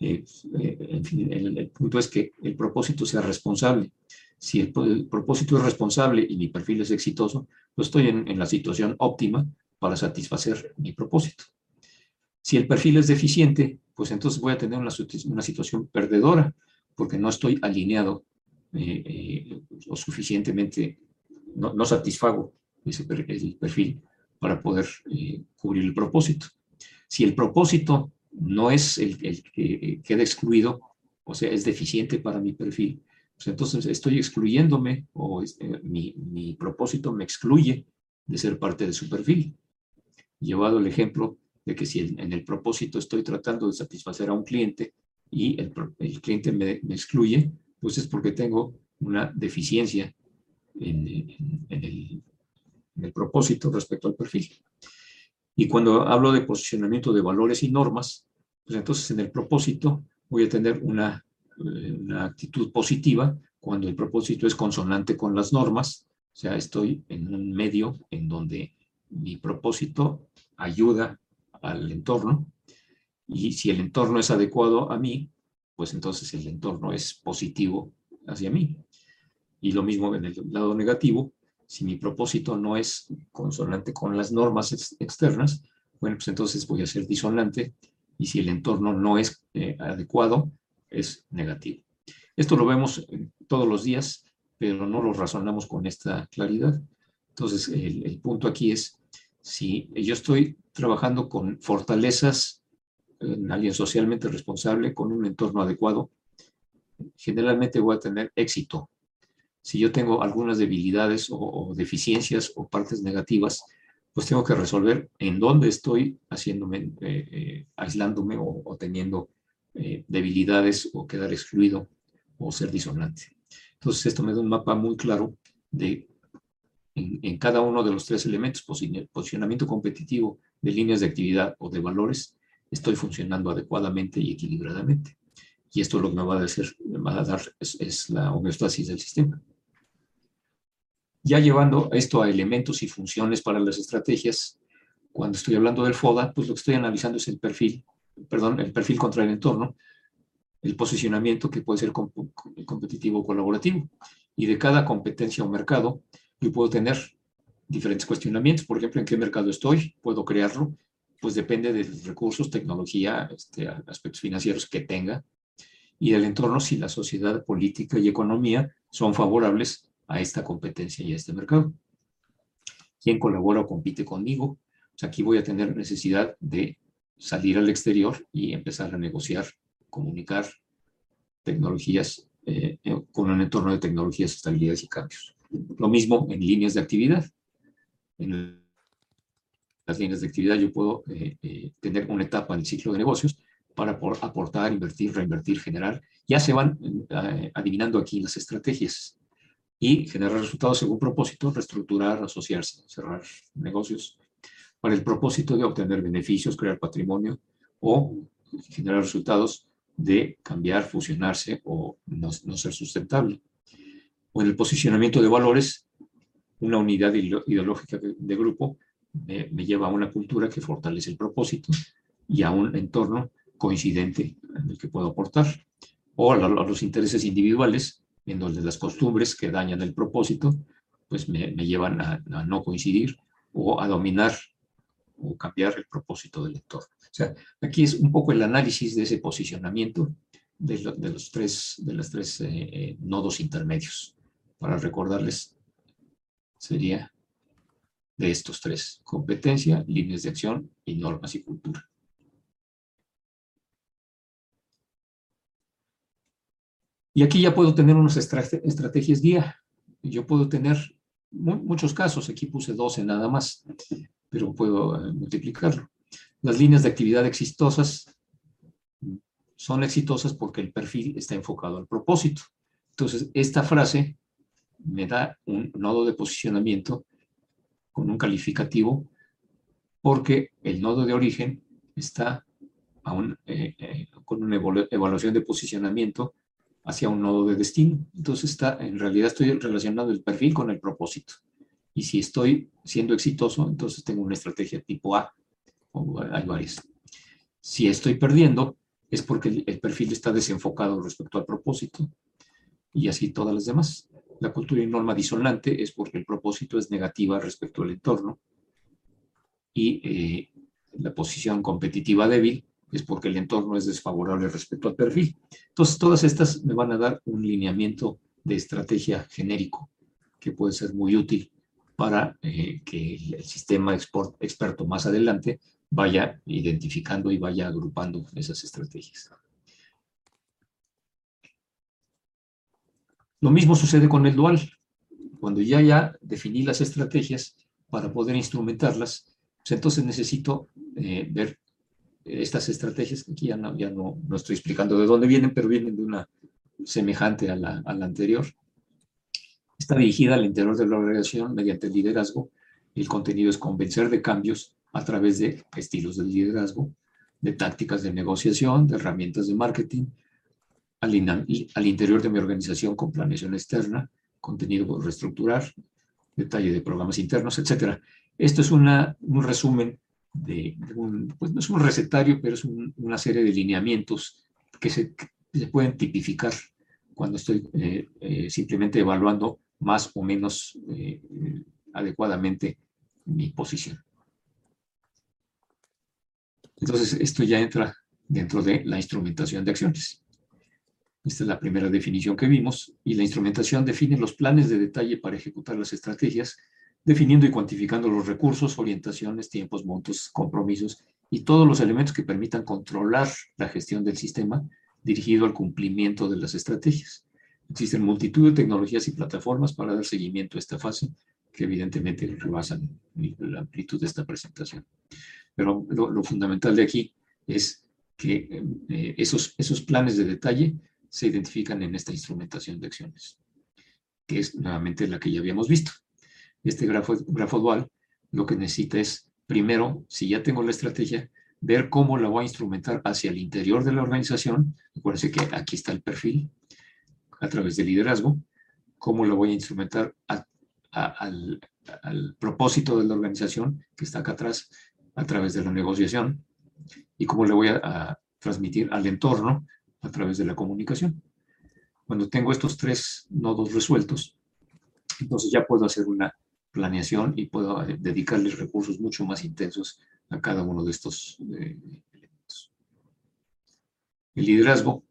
Eh, eh, en fin, el, punto es que el propósito sea responsable. Si el, propósito es responsable y mi perfil es exitoso, pues estoy en, la situación óptima para satisfacer mi propósito. Si el perfil es deficiente, pues entonces voy a tener una, situación perdedora porque no estoy alineado eh, lo suficientemente, no, no satisfago ese perfil para poder eh, cubrir el propósito. Si el propósito no es el, que queda excluido, o sea, es deficiente para mi perfil, pues entonces estoy excluyéndome o eh, mi, propósito me excluye de ser parte de su perfil. Llevado el ejemplo de que si en el propósito estoy tratando de satisfacer a un cliente y el, cliente me, excluye, pues es porque tengo una deficiencia en, en el el propósito respecto al perfil. Y cuando hablo de posicionamiento de valores y normas, pues entonces en el propósito voy a tener una, una actitud positiva cuando el propósito es consonante con las normas, o sea, estoy en un medio en donde mi propósito ayuda al entorno. Y si el entorno es adecuado a mí, pues entonces el entorno es positivo hacia mí. Y lo mismo en el lado negativo, si mi propósito no es consonante con las normas externas, bueno, pues entonces voy a ser disonante. Y si el entorno no es eh, adecuado, es negativo. Esto lo vemos todos los días, pero no lo razonamos con esta claridad. Entonces, el, punto aquí es, si yo estoy trabajando con fortalezas en alguien socialmente responsable, con un entorno adecuado, generalmente voy a tener éxito si yo tengo algunas debilidades o, deficiencias o partes negativas, pues tengo que resolver en dónde estoy haciéndome, eh, eh, aislándome o, teniendo eh, debilidades o quedar excluido o ser disonante. Entonces esto me da un mapa muy claro de en, cada uno de los tres elementos, posicionamiento competitivo de líneas de actividad o de valores, estoy funcionando adecuadamente y equilibradamente. Y esto lo que me va a, decir, va a dar es, la homeostasis del sistema. Ya llevando esto a elementos y funciones para las estrategias, cuando estoy hablando del FODA, pues lo que estoy analizando es el perfil, perdón, el perfil contra el entorno, el posicionamiento que puede ser competitivo o colaborativo. Y de cada competencia o mercado, yo puedo tener diferentes cuestionamientos. Por ejemplo, ¿en qué mercado estoy? ¿Puedo crearlo? Pues depende de recursos, tecnología, este, aspectos financieros que tenga y del entorno si la sociedad, política y economía son favorables a esta competencia y a este mercado. ¿Quién colabora o compite conmigo? Pues aquí voy a tener necesidad de salir al exterior y empezar a negociar, comunicar tecnologías eh, con un entorno de tecnologías, estabilidades y cambios. Lo mismo en líneas de actividad. En las líneas de actividad yo puedo eh, eh, tener una etapa en el ciclo de negocios para aportar, invertir, reinvertir, generar. Ya se van eh, adivinando aquí las estrategias y generar resultados según propósito, reestructurar, asociarse, cerrar negocios para el propósito de obtener beneficios, crear patrimonio o generar resultados de cambiar, fusionarse o no, ser sustentable. O en el posicionamiento de valores, una unidad ideológica de, grupo me lleva a una cultura que fortalece el propósito y a un entorno coincidente en el que puedo aportar, o a, los intereses individuales, en donde las costumbres que dañan el propósito, pues me, llevan a, no coincidir o a dominar o cambiar el propósito del entorno. O sea, aquí es un poco el análisis de ese posicionamiento de, los tres, de tres eh, eh, nodos intermedios. Para recordarles, sería de estos tres, competencia, líneas de acción y normas y cultura. Y aquí ya puedo tener unas estrategias guía. Yo puedo tener muchos casos, aquí puse 12 nada más, pero puedo eh, multiplicarlo. Las líneas de actividad exitosas son exitosas porque el perfil está enfocado al propósito. Entonces, esta frase me da un nodo de posicionamiento con un calificativo porque el nodo de origen está eh, eh, con una evaluación de posicionamiento hacia un nodo de destino. Entonces, está, en realidad estoy relacionando el perfil con el propósito. Y si estoy siendo exitoso, entonces tengo una estrategia tipo A, o hay varias. Si estoy perdiendo, es porque el perfil está desenfocado respecto al propósito, y así todas las demás. La cultura y norma disonante es porque el propósito es negativa respecto al entorno, y eh, la posición competitiva débil es porque el entorno es desfavorable respecto al perfil. Entonces, todas estas me van a dar un lineamiento de estrategia genérico que puede ser muy útil para eh, que el sistema experto más adelante vaya identificando y vaya agrupando esas estrategias. Lo mismo sucede con el dual. Cuando ya, ya definí las estrategias para poder instrumentarlas, pues entonces necesito eh, ver estas estrategias, que aquí ya, no, ya no, no, estoy explicando de dónde vienen, pero vienen de una semejante a la, a la anterior. Está dirigida al interior de la organización mediante el liderazgo. El contenido es convencer de cambios a través de estilos de liderazgo, de tácticas de negociación, de herramientas de marketing, al, al interior de mi organización con planeación externa, contenido por reestructurar, detalle de programas internos, etc. Esto es una, un resumen de, un, pues no es un recetario, pero es una serie de lineamientos que se, se pueden tipificar cuando estoy eh, eh, simplemente evaluando más o menos eh, adecuadamente mi posición. Entonces, esto ya entra dentro de la instrumentación de acciones. Esta es la primera definición que vimos, y la instrumentación define los planes de detalle para ejecutar las estrategias definiendo y cuantificando los recursos, orientaciones, tiempos, montos, compromisos y todos los elementos que permitan controlar la gestión del sistema dirigido al cumplimiento de las estrategias. Existen multitud de tecnologías y plataformas para dar seguimiento a esta fase que evidentemente rebasan la amplitud de esta presentación. Pero lo, fundamental de aquí es que eh, esos, esos planes de detalle se identifican en esta instrumentación de acciones, que es nuevamente la que ya habíamos visto este grafo, grafo dual lo que necesita es, primero, si ya tengo la estrategia, ver cómo la voy a instrumentar hacia el interior de la organización. Acuérdense que aquí está el perfil a través del liderazgo, cómo lo voy a instrumentar al, propósito de la organización que está acá atrás a través de la negociación y cómo le voy a transmitir al entorno a través de la comunicación. Cuando tengo estos tres nodos resueltos, entonces ya puedo hacer una planeación y puedo eh, dedicarles recursos mucho más intensos a cada uno de estos eh, elementos. El liderazgo,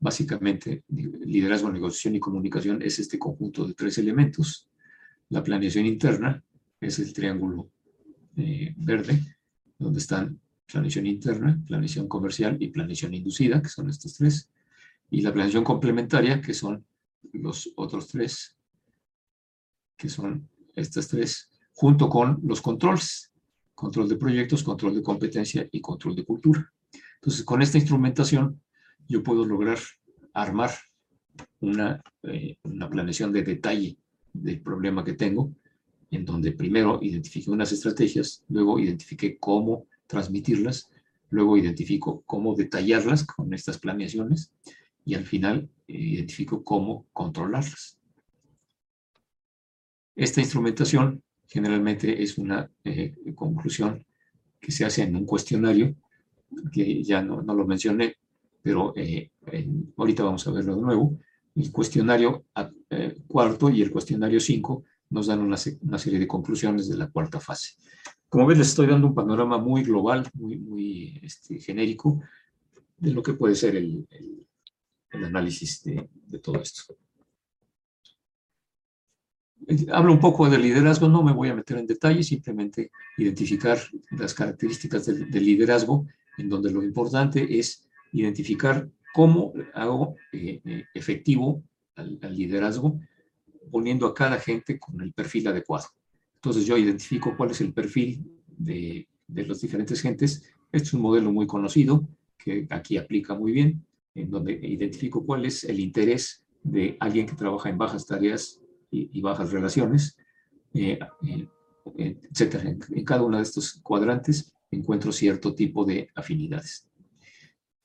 básicamente, liderazgo, negociación y comunicación es este conjunto de tres elementos. La planeación interna es el triángulo eh, verde, donde están planeación interna, planeación comercial y planeación inducida, que son estos tres. Y la planeación complementaria, que son los otros tres, que son estas tres, junto con los controles, control de proyectos, control de competencia y control de cultura. Entonces, con esta instrumentación, yo puedo lograr armar una, eh, una planeación de detalle del problema que tengo, en donde primero identifique unas estrategias, luego identifique cómo transmitirlas, luego identifico cómo detallarlas con estas planeaciones y al final eh, identifico cómo controlarlas. Esta instrumentación generalmente es una eh, conclusión que se hace en un cuestionario, que ya no, lo mencioné, pero eh, ahorita vamos a verlo de nuevo. El cuestionario eh, cuarto y el cuestionario cinco nos dan una, serie de conclusiones de la cuarta fase. Como ves, les estoy dando un panorama muy global, muy, muy este, genérico, de lo que puede ser el, análisis de todo esto. Hablo un poco del liderazgo, no me voy a meter en detalle, simplemente identificar las características del, liderazgo, en donde lo importante es identificar cómo hago eh, eh, efectivo al, liderazgo poniendo a cada gente con el perfil adecuado. Entonces yo identifico cuál es el perfil de, de las diferentes gentes. Este es un modelo muy conocido que aquí aplica muy bien, en donde identifico cuál es el interés de alguien que trabaja en bajas tareas y, bajas relaciones, eh, eh, etcétera. En, cada uno de estos cuadrantes encuentro cierto tipo de afinidades.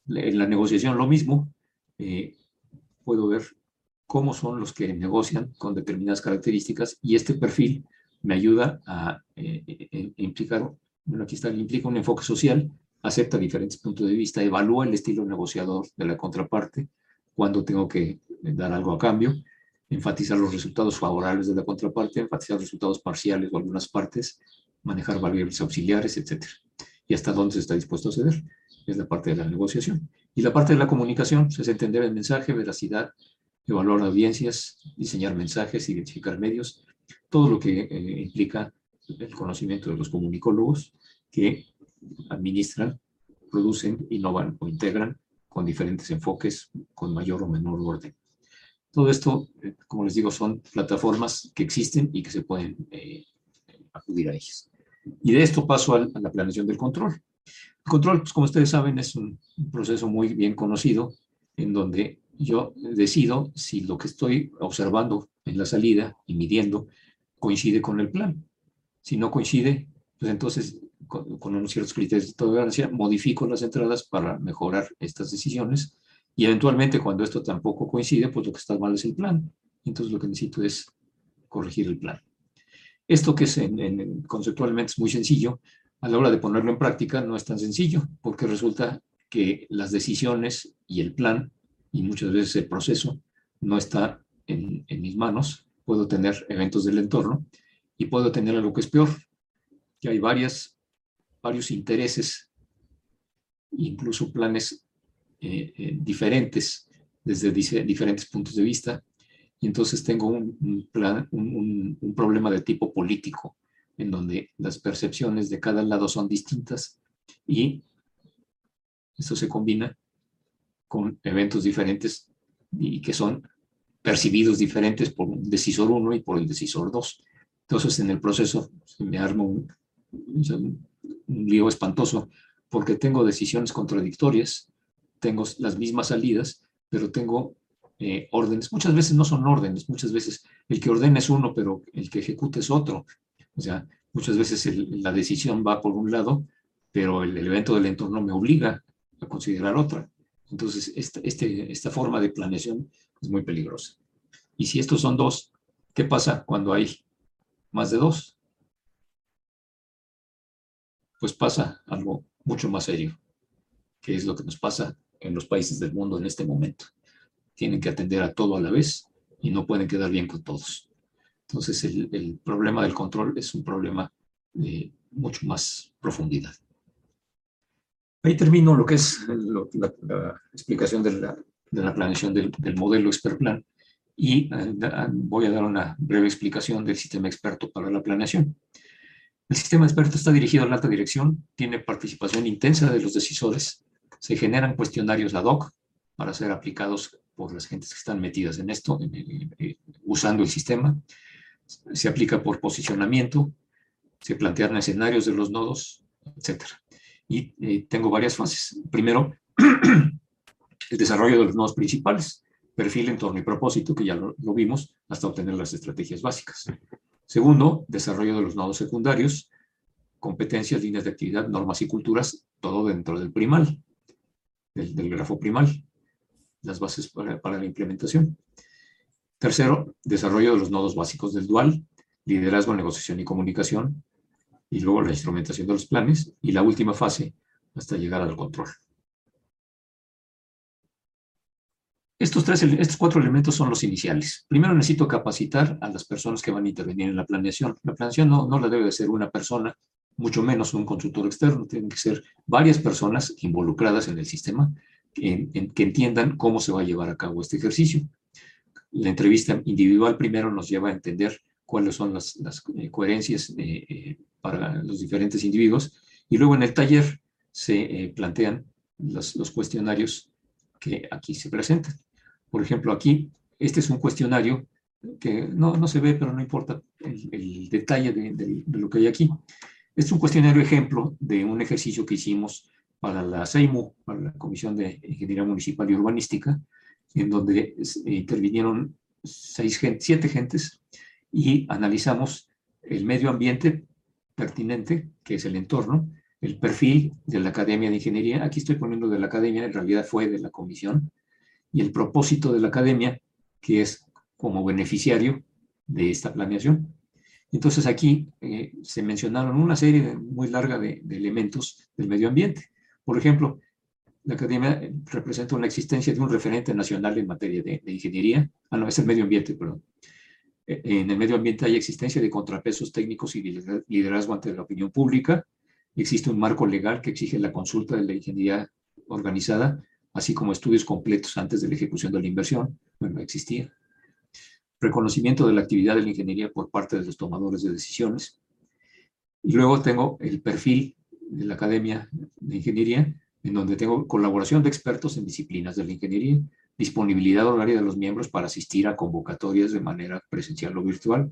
En la negociación lo mismo, eh, puedo ver cómo son los que negocian con determinadas características y este perfil me ayuda a implicar, bueno, aquí está, implica un enfoque social, acepta diferentes puntos de vista, evalúa el estilo negociador de la contraparte, cuando tengo que dar algo a cambio, enfatizar los resultados favorables de la contraparte, enfatizar resultados parciales o algunas partes, manejar variables auxiliares, etc. Y hasta dónde se está dispuesto a ceder. Es la parte de la negociación. Y la parte de la comunicación es entender el mensaje, veracidad, evaluar audiencias, diseñar mensajes, identificar medios, todo lo que eh, implica el conocimiento de los comunicólogos que administran, producen, innovan o integran con diferentes enfoques, con mayor o menor orden. Todo esto, eh, como les digo, son plataformas que existen y que se pueden eh, acudir a ellas. Y de esto paso a, la planeación del control. El control, pues, como ustedes saben, es un, proceso muy bien conocido en donde yo decido si lo que estoy observando en la salida y midiendo coincide con el plan. Si no coincide, pues entonces con, unos ciertos criterios de tolerancia modifico las entradas para mejorar estas decisiones y eventualmente cuando esto tampoco coincide, pues lo que está mal es el plan. Entonces lo que necesito es corregir el plan. Esto que es en, conceptualmente es muy sencillo, a la hora de ponerlo en práctica no es tan sencillo, porque resulta que las decisiones y el plan, y muchas veces el proceso, no está en, mis manos. Puedo tener eventos del entorno y puedo tener algo que es peor, que hay varias, varios intereses, incluso planes eh, eh, diferentes desde diferentes puntos de vista. Y entonces tengo un, problema de tipo político, en donde las percepciones de cada lado son distintas y eso se combina con eventos diferentes y que son percibidos diferentes por un decisor 1 y por el decisor 2. Entonces en el proceso se me arma un, un lío espantoso porque tengo decisiones contradictorias tengo las mismas salidas, pero tengo eh, órdenes. Muchas veces no son órdenes, muchas veces el que ordena es uno, pero el que ejecuta es otro. O sea, muchas veces la decisión va por un lado, pero el evento del entorno me obliga a considerar otra. Entonces, esta, este, esta forma de planeación es muy peligrosa. Y si estos son dos, ¿qué pasa cuando hay más de dos? Pues pasa algo mucho más serio, que es lo que nos pasa en los países del mundo en este momento. Tienen que atender a todo a la vez y no pueden quedar bien con todos. Entonces, el, el problema del control es un problema de mucho más profundidad. Ahí termino lo que es la, explicación de la, de la planeación del, del, modelo Expertplan y eh, voy a dar una breve explicación del sistema experto para la planeación. El sistema experto está dirigido a la alta dirección, tiene participación intensa de los decisores, se generan cuestionarios ad hoc para ser aplicados por las gentes que están metidas en esto, eh, usando el sistema, se aplica por posicionamiento, se plantean escenarios de los nodos, etcétera y eh, tengo varias fases. Primero, el desarrollo de los nodos principales, perfil, entorno y propósito, que ya lo, vimos, hasta obtener las estrategias básicas. Segundo, desarrollo de los nodos secundarios, competencias, líneas de actividad, normas y culturas, todo dentro del primal, del, grafo primal, las bases para la implementación. Tercero, desarrollo de los nodos básicos del dual, liderazgo, negociación y comunicación, y luego la instrumentación de los planes y la última fase hasta llegar al control. Estos, tres, estos cuatro elementos son los iniciales. Primero necesito capacitar a las personas que van a intervenir en la planeación. La planeación no, no la debe de ser una persona, mucho menos un consultor externo. Tienen que ser varias personas involucradas en el sistema que, que entiendan cómo se va a llevar a cabo este ejercicio. La entrevista individual primero nos lleva a entender cuáles son las, las eh, coherencias eh, eh, para los diferentes individuos. Y luego en el taller se plantean los, los, cuestionarios que aquí se presentan. Por ejemplo, aquí, este es un cuestionario que no, no se ve, pero no importa el, el detalle de, de, de, lo que hay aquí. Este es un cuestionario ejemplo de un ejercicio que hicimos para la CEIMU, para la Comisión de Ingeniería Municipal y Urbanística, en donde intervinieron seis, siete gentes y analizamos el medio ambiente pertinente, que es el entorno, el perfil de la Academia de Ingeniería, aquí estoy poniendo de la Academia, en realidad fue de la comisión, y el propósito de la Academia, que es como beneficiario de esta planeación. Entonces aquí eh, se mencionaron una serie muy larga de, de, elementos del medio ambiente. Por ejemplo, la academia representa una existencia de un referente nacional en materia de, de ingeniería. Ah, no, es el medio ambiente, perdón. Eh, en el medio ambiente hay existencia de contrapesos técnicos y liderazgo ante la opinión pública. Existe un marco legal que exige la consulta de la ingeniería organizada, así como estudios completos antes de la ejecución de la inversión. Bueno, existía. Reconocimiento de la actividad de la ingeniería por parte de los tomadores de decisiones. Y luego tengo el perfil de la Academia de Ingeniería, en donde tengo colaboración de expertos en disciplinas de la ingeniería, disponibilidad horaria de los miembros para asistir a convocatorias de manera presencial o virtual,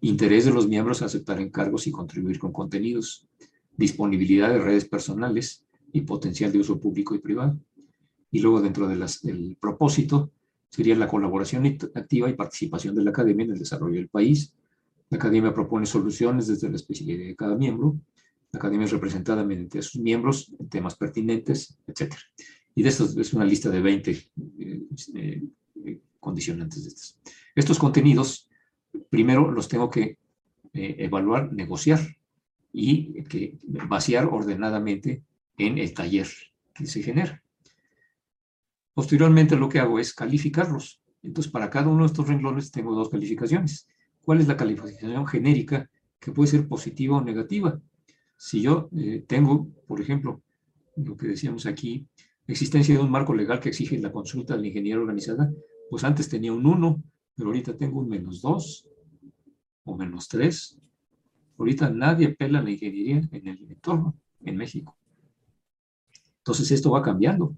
interés de los miembros a aceptar encargos y contribuir con contenidos, disponibilidad de redes personales y potencial de uso público y privado. Y luego dentro del propósito sería la colaboración activa y participación de la academia en el desarrollo del país. La academia propone soluciones desde la especialidad de cada miembro. La academia es representada mediante sus miembros temas pertinentes, etc. Y de estos es una lista de 20 eh, eh, condicionantes de estos. Estos contenidos, primero los tengo que eh, evaluar, negociar y que vaciar ordenadamente en el taller que se genera. Posteriormente lo que hago es calificarlos. Entonces, para cada uno de estos renglones tengo dos calificaciones. ¿Cuál es la calificación genérica que puede ser positiva o negativa? Si yo eh, tengo, por ejemplo, lo que decíamos aquí, existencia de un marco legal que exige la consulta de la ingeniería organizada, pues antes tenía un 1, pero ahorita tengo un menos 2 o menos 3. Ahorita nadie pela la ingeniería en el entorno, en México. Entonces esto va cambiando.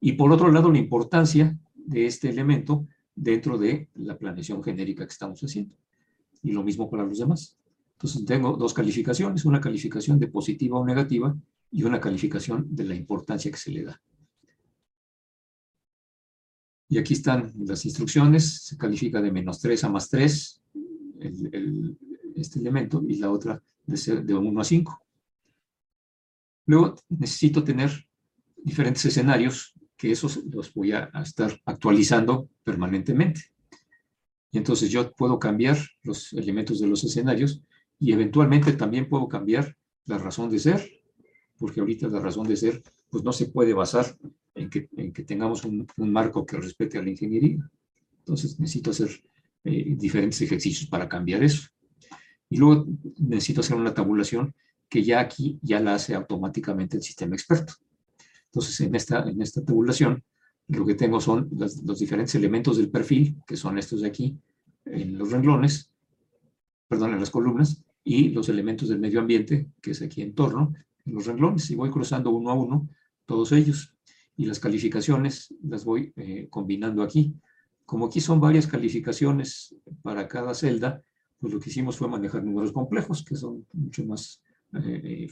Y por otro lado, la importancia de este elemento dentro de la planeación genérica que estamos haciendo. Y lo mismo para los demás. Entonces tengo dos calificaciones, una calificación de positiva o negativa y una calificación de la importancia que se le da. Y aquí están las instrucciones, se califica de menos 3 a más 3 el, el, este elemento y la otra de, de 1 a 5. Luego necesito tener diferentes escenarios que esos los voy a, estar actualizando permanentemente. Y entonces yo puedo cambiar los elementos de los escenarios y eventualmente también puedo cambiar la razón de ser, porque ahorita la razón de ser pues no se puede basar en que, en que tengamos un, un, marco que respete a la ingeniería. Entonces necesito hacer eh, diferentes ejercicios para cambiar eso. Y luego necesito hacer una tabulación que ya aquí ya la hace automáticamente el sistema experto. Entonces, en esta, en esta tabulación, lo que tengo son los, diferentes elementos del perfil, que son estos de aquí, en los renglones, perdón, en las columnas, y los elementos del medio ambiente, que es aquí en torno, en los renglones, y voy cruzando uno a uno todos ellos. Y las calificaciones las voy eh, combinando aquí. Como aquí son varias calificaciones para cada celda, pues lo que hicimos fue manejar números complejos, que son mucho más eh,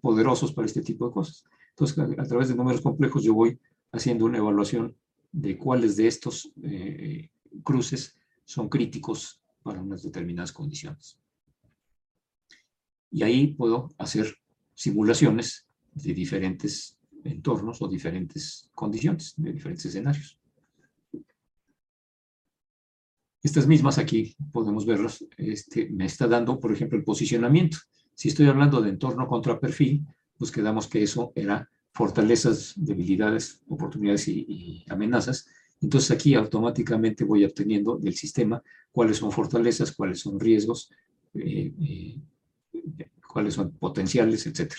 poderosos para este tipo de cosas. Entonces, a, través de números complejos yo voy haciendo una evaluación de cuáles de estos eh, cruces son críticos para unas determinadas condiciones. Y ahí puedo hacer simulaciones de diferentes entornos o diferentes condiciones, de diferentes escenarios. Estas mismas aquí podemos verlas, este, me está dando, por ejemplo, el posicionamiento. Si estoy hablando de entorno contra perfil, pues quedamos que eso era fortalezas, debilidades, oportunidades y, amenazas. Entonces aquí automáticamente voy obteniendo del sistema cuáles son fortalezas, cuáles son riesgos, eh, eh, cuáles son potenciales, etc.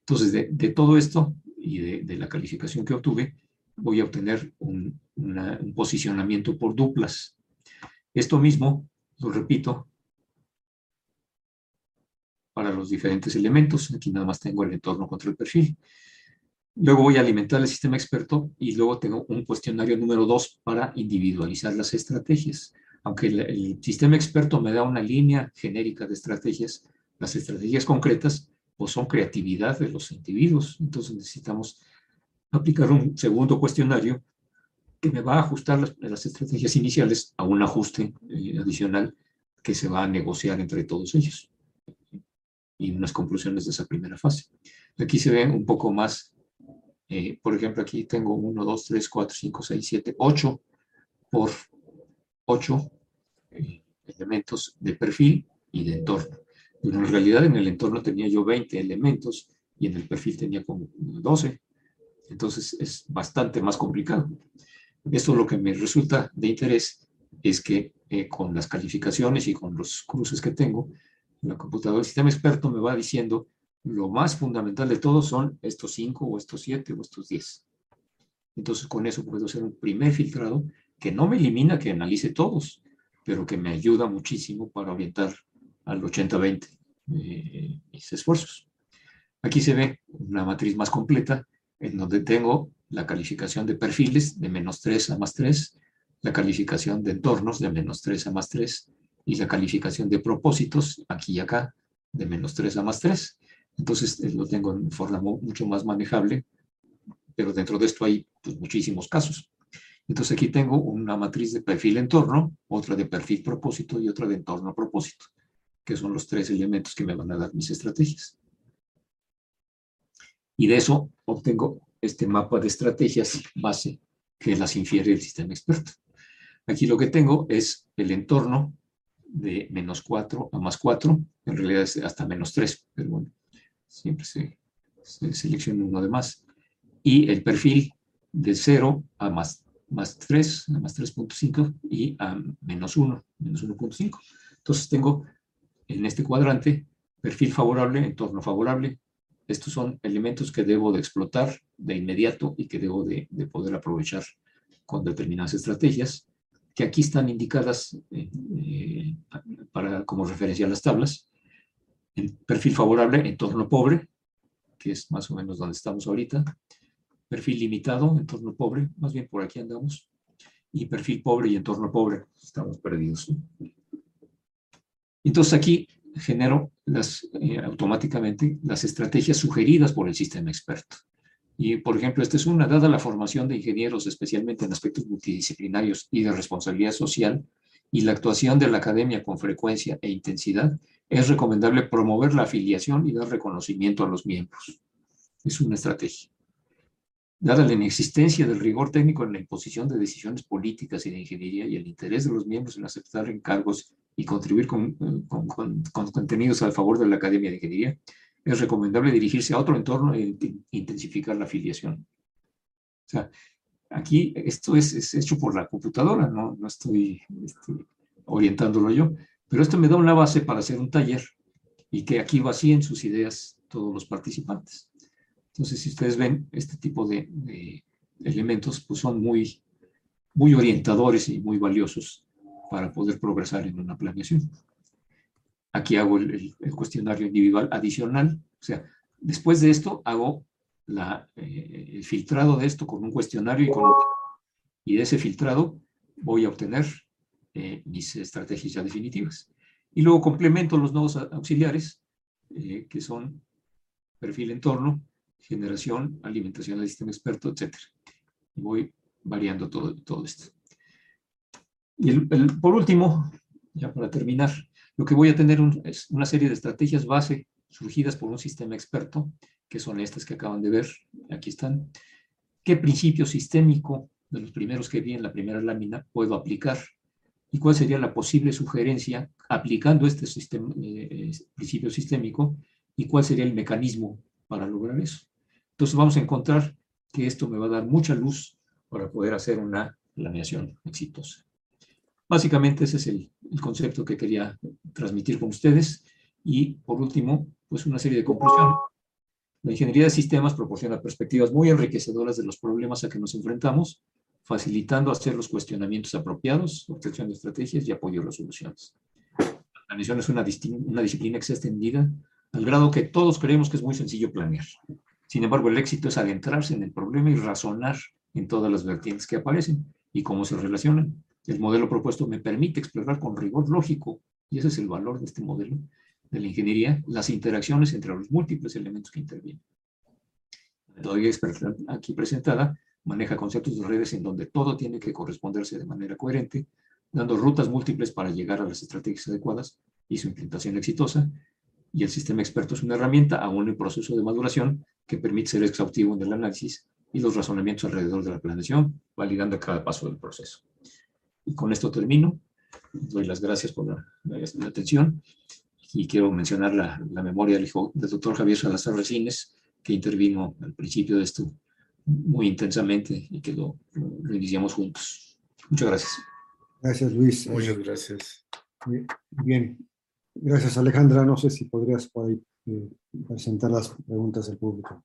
Entonces de, todo esto y de, la calificación que obtuve, voy a obtener un posicionamiento por duplas. Esto mismo, lo repito, para los diferentes elementos. Aquí nada más tengo el entorno contra el perfil. Luego voy a alimentar el sistema experto y luego tengo un cuestionario número dos para individualizar las estrategias. Aunque el, sistema experto me da una línea genérica de estrategias, las estrategias concretas pues son creatividad de los individuos. Entonces necesitamos aplicar un segundo cuestionario que me va a ajustar las, estrategias iniciales a un ajuste eh, adicional que se va a negociar entre todos ellos y unas conclusiones de esa primera fase. Aquí se ve un poco más, eh, por ejemplo, aquí tengo 1, 2, 3, 4, 5, 6, 7, 8 por 8 eh, elementos de perfil y de entorno. Pero en realidad en el entorno tenía yo 20 elementos y en el perfil tenía como 12. Entonces es bastante más complicado. Esto lo que me resulta de interés es que eh, con las calificaciones y con los cruces que tengo, la computadora, el sistema experto me va diciendo lo más fundamental de todo son estos cinco o estos siete o estos diez. Entonces con eso puedo hacer un primer filtrado que no me elimina que analice todos, pero que me ayuda muchísimo para orientar al 80-20 eh, mis esfuerzos. Aquí se ve una matriz más completa en donde tengo la calificación de perfiles de menos 3 a más 3, la calificación de entornos de menos 3 a más 3, y la calificación de propósitos, aquí y acá, de menos 3 a más 3. Entonces eh, lo tengo en forma mucho más manejable, pero dentro de esto hay pues, muchísimos casos. Entonces aquí tengo una matriz de perfil entorno, otra de perfil propósito y otra de entorno propósito, que son los tres elementos que me van a dar mis estrategias. Y de eso obtengo este mapa de estrategias base que las infiere el sistema experto. Aquí lo que tengo es el entorno de menos 4 a más 4, en realidad es hasta menos 3, pero bueno, siempre se, selecciona uno de más. Y el perfil de 0 a más, más 3, a más 3.5 y a menos 1, menos 1.5. Entonces tengo en este cuadrante perfil favorable, entorno favorable. Estos son elementos que debo de explotar de inmediato y que debo de, de poder aprovechar con determinadas estrategias que aquí están indicadas eh, eh, para, como referencia a las tablas. El perfil favorable, entorno pobre, que es más o menos donde estamos ahorita. Perfil limitado, entorno pobre, más bien por aquí andamos. Y perfil pobre y entorno pobre, estamos perdidos. Entonces aquí genero las, eh, automáticamente las estrategias sugeridas por el sistema experto. Y, por ejemplo, esta es una, dada la formación de ingenieros, especialmente en aspectos multidisciplinarios y de responsabilidad social, y la actuación de la academia con frecuencia e intensidad, es recomendable promover la afiliación y dar reconocimiento a los miembros. es una estrategia. Dada la inexistencia del rigor técnico en la imposición de decisiones políticas y de ingeniería y el interés de los miembros en aceptar encargos y contribuir con, con, con, con contenidos a favor de la Academia de Ingeniería, es recomendable dirigirse a otro entorno e intensificar la afiliación. O sea, aquí esto es, es hecho por la computadora, no, no estoy este, orientándolo yo, pero esto me da una base para hacer un taller y que aquí vacíen sus ideas todos los participantes. Entonces, si ustedes ven este tipo de, de elementos, pues son muy, muy orientadores y muy valiosos para poder progresar en una planeación. Aquí hago el, el, cuestionario individual adicional, o sea, después de esto hago la, eh, el filtrado de esto con un cuestionario y, con, y de ese filtrado voy a obtener eh, mis estrategias ya definitivas. Y luego complemento los nodos auxiliares, eh, que son perfil entorno, generación, alimentación del sistema experto, etc. Y voy variando todo, todo esto. Y por último, ya para terminar, lo que voy a tener un, es una serie de estrategias base surgidas por un sistema experto, que son estas que acaban de ver, aquí están. ¿Qué principio sistémico de los primeros que vi en la primera lámina puedo aplicar? ¿Y cuál sería la posible sugerencia aplicando este eh, principio sistémico? ¿Y cuál sería el mecanismo para lograr eso? Entonces vamos a encontrar que esto me va a dar mucha luz para poder hacer una planeación exitosa. Básicamente ese es el, concepto que quería transmitir con ustedes. Y por último, pues una serie de conclusiones. La ingeniería de sistemas proporciona perspectivas muy enriquecedoras de los problemas a que nos enfrentamos, facilitando hacer los cuestionamientos apropiados, obtención de estrategias y apoyo a las soluciones. La planeación es una, una disciplina que se ha extendida al grado que todos creemos que es muy sencillo planear. Sin embargo, el éxito es adentrarse en el problema y razonar en todas las vertientes que aparecen y cómo se relacionan. El modelo propuesto me permite explorar con rigor lógico, y ese es el valor de este modelo de la ingeniería, las interacciones entre los múltiples elementos que intervienen. La metodología aquí presentada maneja conceptos de redes en donde todo tiene que corresponderse de manera coherente, dando rutas múltiples para llegar a las estrategias adecuadas y su implementación exitosa, y el sistema experto es una herramienta aún en proceso de maduración que permite ser exhaustivo en el análisis y los razonamientos alrededor de la planeación, validando cada paso del proceso. Y con esto termino. Doy las gracias por la, la, la atención y quiero mencionar la, la, memoria del, hijo, del doctor Javier Salazar Resines, que intervino al principio de esto muy intensamente y que lo, lo, lo iniciamos juntos. Muchas gracias. Gracias, Luis. Muchas gracias. Bien. Gracias, Alejandra. No sé si podrías por ahí eh, presentar las preguntas del público.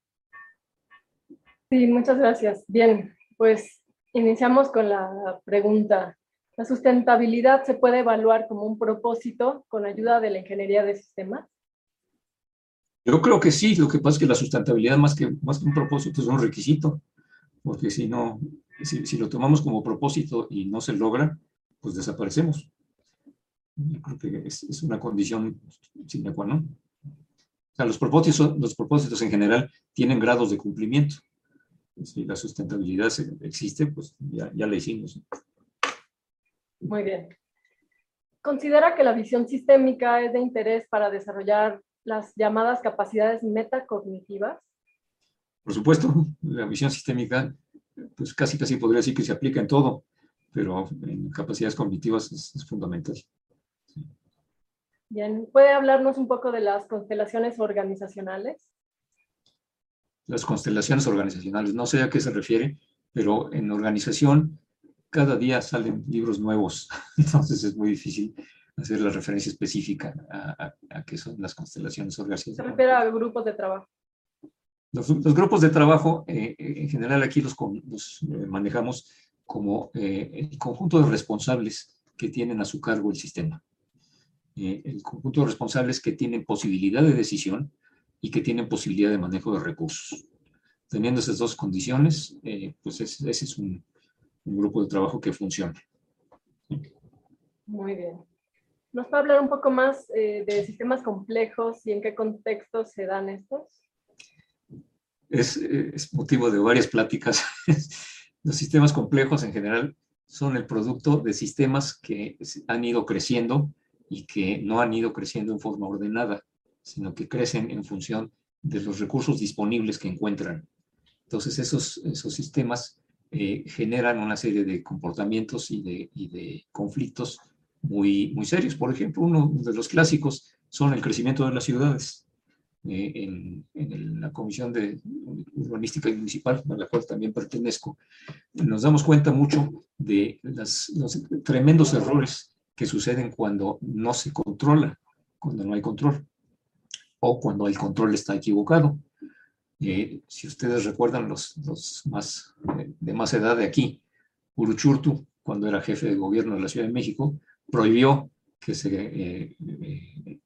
Sí, muchas gracias. Bien, pues iniciamos con la pregunta ¿La sustentabilidad se puede evaluar como un propósito con ayuda de la ingeniería de sistemas? Yo creo que sí, lo que pasa es que la sustentabilidad más que, más que un propósito es un requisito, porque si no, si, si lo tomamos como propósito y no se logra, pues desaparecemos. Yo creo que es, es una condición sine qua non. O sea, los propósitos, los propósitos en general tienen grados de cumplimiento. Si la sustentabilidad existe, pues ya, ya la hicimos. Muy bien. ¿Considera que la visión sistémica es de interés para desarrollar las llamadas capacidades metacognitivas? Por supuesto, la visión sistémica, pues casi casi podría decir que se aplica en todo, pero en capacidades cognitivas es, es fundamental. Bien, ¿puede hablarnos un poco de las constelaciones organizacionales? Las constelaciones organizacionales, no sé a qué se refiere, pero en organización cada día salen libros nuevos, entonces es muy difícil hacer la referencia específica a, a, a qué son las constelaciones organizacionales. Se refiere a grupos de trabajo. Los, los grupos de trabajo, eh, en general aquí los, los eh, manejamos como eh, el conjunto de responsables que tienen a su cargo el sistema. Eh, el conjunto de responsables que tienen posibilidad de decisión y que tienen posibilidad de manejo de recursos. Teniendo esas dos condiciones, eh, pues es, ese es un, un grupo de trabajo que funcione. Muy bien. ¿Nos puede hablar un poco más eh, de sistemas complejos y en qué contextos se dan estos? Es, es motivo de varias pláticas. Los sistemas complejos en general son el producto de sistemas que han ido creciendo y que no han ido creciendo en forma ordenada, sino que crecen en función de los recursos disponibles que encuentran. Entonces, esos, esos sistemas eh, generan una serie de comportamientos y de, y de conflictos muy, muy serios. Por ejemplo, uno de los clásicos son el crecimiento de las ciudades. Eh, en, en, la Comisión de Urbanística y Municipal, a la cual también pertenezco, nos damos cuenta mucho de las, los tremendos errores que suceden cuando no se controla, cuando no hay control, o cuando el control está equivocado. Eh, si ustedes recuerdan los, más eh, de más edad de aquí, Uruchurtu, cuando era jefe de gobierno de la Ciudad de México, prohibió que se eh,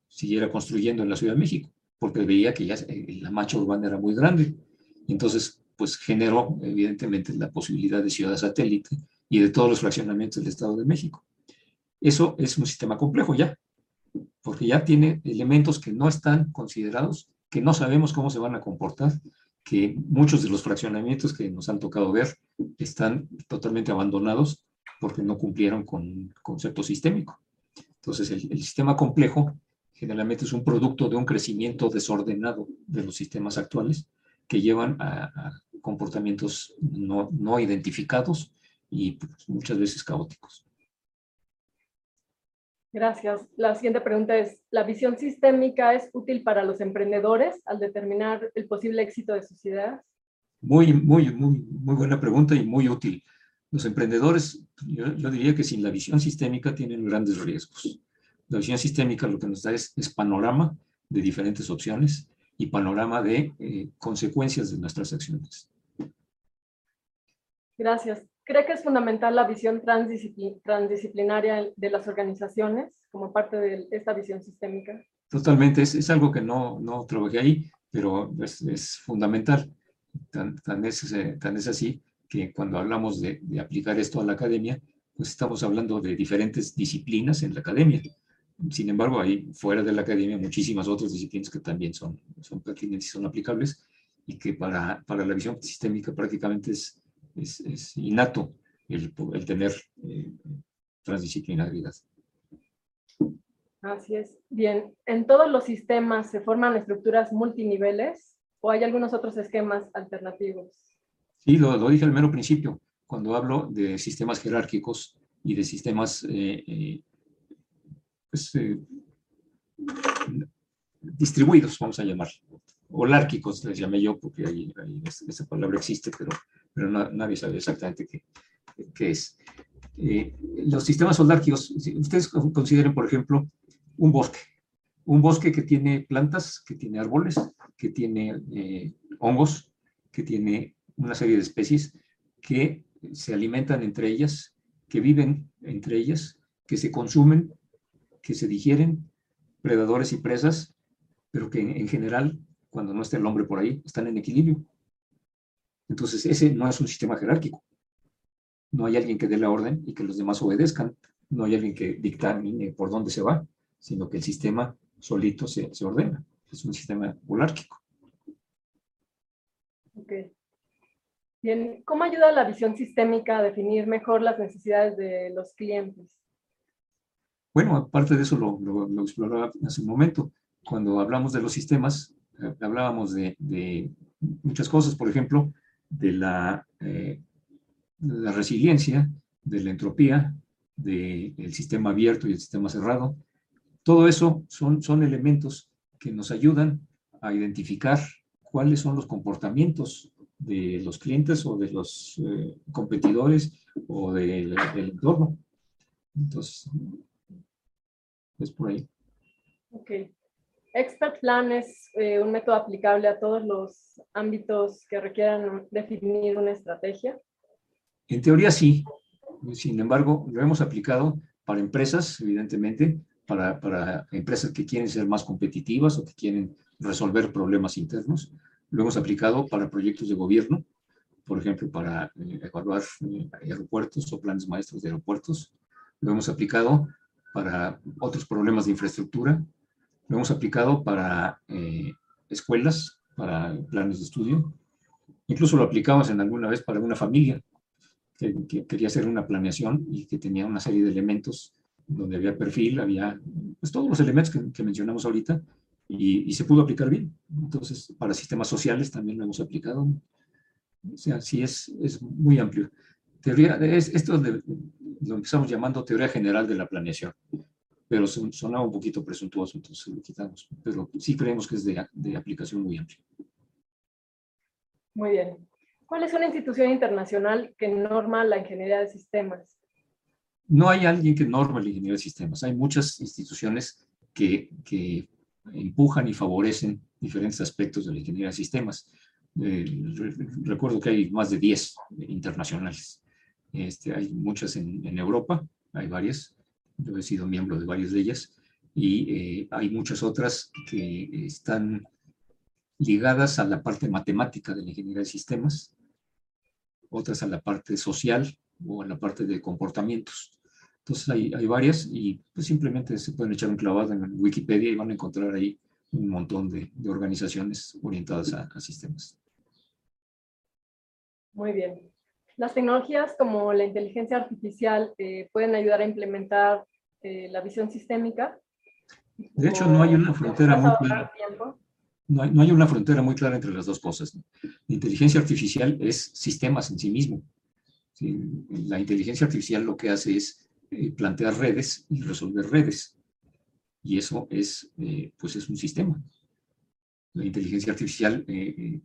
siguiera construyendo en la Ciudad de México, porque veía que ya la mancha urbana era muy grande. Entonces, pues generó evidentemente la posibilidad de ciudad satélite y de todos los fraccionamientos del Estado de México. Eso es un sistema complejo ya, porque ya tiene elementos que no están considerados, que no sabemos cómo se van a comportar, que muchos de los fraccionamientos que nos han tocado ver están totalmente abandonados porque no cumplieron con un concepto sistémico. Entonces, el, sistema complejo generalmente es un producto de un crecimiento desordenado de los sistemas actuales que llevan a, comportamientos no, no, identificados y pues, muchas veces caóticos. Gracias. La siguiente pregunta es, ¿la visión sistémica es útil para los emprendedores al determinar el posible éxito de sus ideas? Muy, muy, muy, muy buena pregunta y muy útil. Los emprendedores, yo, diría que sin la visión sistémica tienen grandes riesgos. La visión sistémica lo que nos da es, panorama de diferentes opciones y panorama de eh, consecuencias de nuestras acciones. Gracias. ¿Cree que es fundamental la visión transdisciplinaria de las organizaciones como parte de esta visión sistémica? Totalmente, es, es algo que no, no trabajé ahí, pero es, es fundamental. Tan, tan, es, eh, tan es así que cuando hablamos de, de, aplicar esto a la academia, pues estamos hablando de diferentes disciplinas en la academia. Sin embargo, hay fuera de la academia muchísimas otras disciplinas que también son, son pertinentes y son aplicables y que para, para la visión sistémica prácticamente es es, innato el, tener eh, transdisciplinaridad. Así es. Bien, ¿en todos los sistemas se forman estructuras multiniveles o hay algunos otros esquemas alternativos? Sí, lo, lo dije al mero principio, cuando hablo de sistemas jerárquicos y de sistemas eh, eh, pues, distribuidos, vamos a llamar, holárquicos, les llamé yo, porque ahí, esa palabra existe, pero pero nadie sabe exactamente qué, qué es. Eh, los sistemas holárquicos, ustedes consideren, por ejemplo, un bosque, un bosque que tiene plantas, que tiene árboles, que tiene eh, hongos, que tiene una serie de especies que se alimentan entre ellas, que viven entre ellas, que se consumen, que se digieren, predadores y presas, pero que en general, cuando no está el hombre por ahí, están en equilibrio. Entonces, ese no es un sistema jerárquico. No hay alguien que dé la orden y que los demás obedezcan. No hay alguien que dictamine por dónde se va, sino que el sistema solito se, se ordena. Es un sistema holárquico. Ok. Bien, ¿cómo ayuda la visión sistémica a definir mejor las necesidades de los clientes? Bueno, aparte de eso lo, lo, exploraba hace un momento. Cuando hablamos de los sistemas, eh, hablábamos de, de, muchas cosas. Por ejemplo, de la, eh, la resiliencia, de la entropía, del sistema abierto y el sistema cerrado. Todo eso son, son elementos que nos ayudan a identificar cuáles son los comportamientos de los clientes o de los eh, competidores o del, del, entorno. Entonces, es por ahí. Ok. Expert Plan es eh, un método aplicable a todos los ámbitos que requieran definir una estrategia. En teoría sí. Sin embargo, lo hemos aplicado para empresas, evidentemente, para, para empresas que quieren ser más competitivas o que quieren resolver problemas internos. Lo hemos aplicado para proyectos de gobierno, por ejemplo, para eh, evaluar eh, aeropuertos o planes maestros de aeropuertos. Lo hemos aplicado para otros problemas de infraestructura, lo hemos aplicado para eh, escuelas, para planes de estudio. Incluso lo aplicamos en alguna vez para una familia que, quería hacer una planeación y que tenía una serie de elementos donde había perfil, había pues, todos los elementos que, mencionamos ahorita y, se pudo aplicar bien. Entonces, para sistemas sociales también lo hemos aplicado. O sea, sí es, es muy amplio. Teoría, es, esto lo empezamos llamando teoría general de la planeación, pero sonaba un poquito presuntuoso, entonces lo quitamos. Pero sí creemos que es de, de aplicación muy amplia. Muy bien. ¿Cuál es una institución internacional que norma la ingeniería de sistemas? No hay alguien que norma la ingeniería de sistemas. Hay muchas instituciones que, que empujan y favorecen diferentes aspectos de la ingeniería de sistemas. Eh, recuerdo que hay más de 10 internacionales. Este, hay muchas en, en, Europa, hay varias. Yo he sido miembro de varias de ellas. Y eh, hay muchas otras que están ligadas a la parte matemática de la ingeniería de sistemas, otras a la parte social o a la parte de comportamientos. Entonces hay, hay varias y pues simplemente se pueden echar un clavado en Wikipedia y van a encontrar ahí un montón de, de organizaciones orientadas a, a, sistemas. Muy bien. Las tecnologías como la inteligencia artificial eh, pueden ayudar a implementar eh, la visión sistémica. De hecho, no hay una frontera muy clara. No hay, no hay, una frontera muy clara entre las dos cosas. La inteligencia artificial es sistemas en sí mismo. La inteligencia artificial lo que hace es eh, plantear redes y resolver redes. Y eso es, eh, pues es un sistema. La inteligencia artificial eh,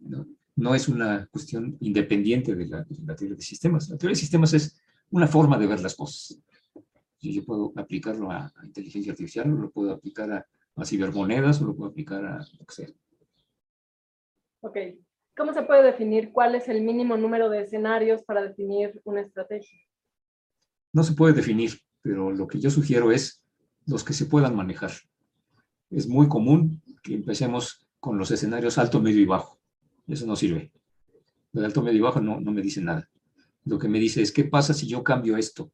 no, es una cuestión independiente de la, de la, teoría de sistemas. La teoría de sistemas es una forma de ver las cosas. Yo puedo aplicarlo a, a inteligencia artificial, o lo puedo aplicar a, a, cibermonedas, o lo puedo aplicar a lo que sea. Ok. ¿Cómo se puede definir cuál es el mínimo número de escenarios para definir una estrategia? no se puede definir, pero lo que yo sugiero es los que se puedan manejar. Es muy común que empecemos con los escenarios alto, medio y bajo. Eso no sirve. El alto, medio y bajo no, no me dice nada. Lo que me dice es, ¿qué pasa si yo cambio esto?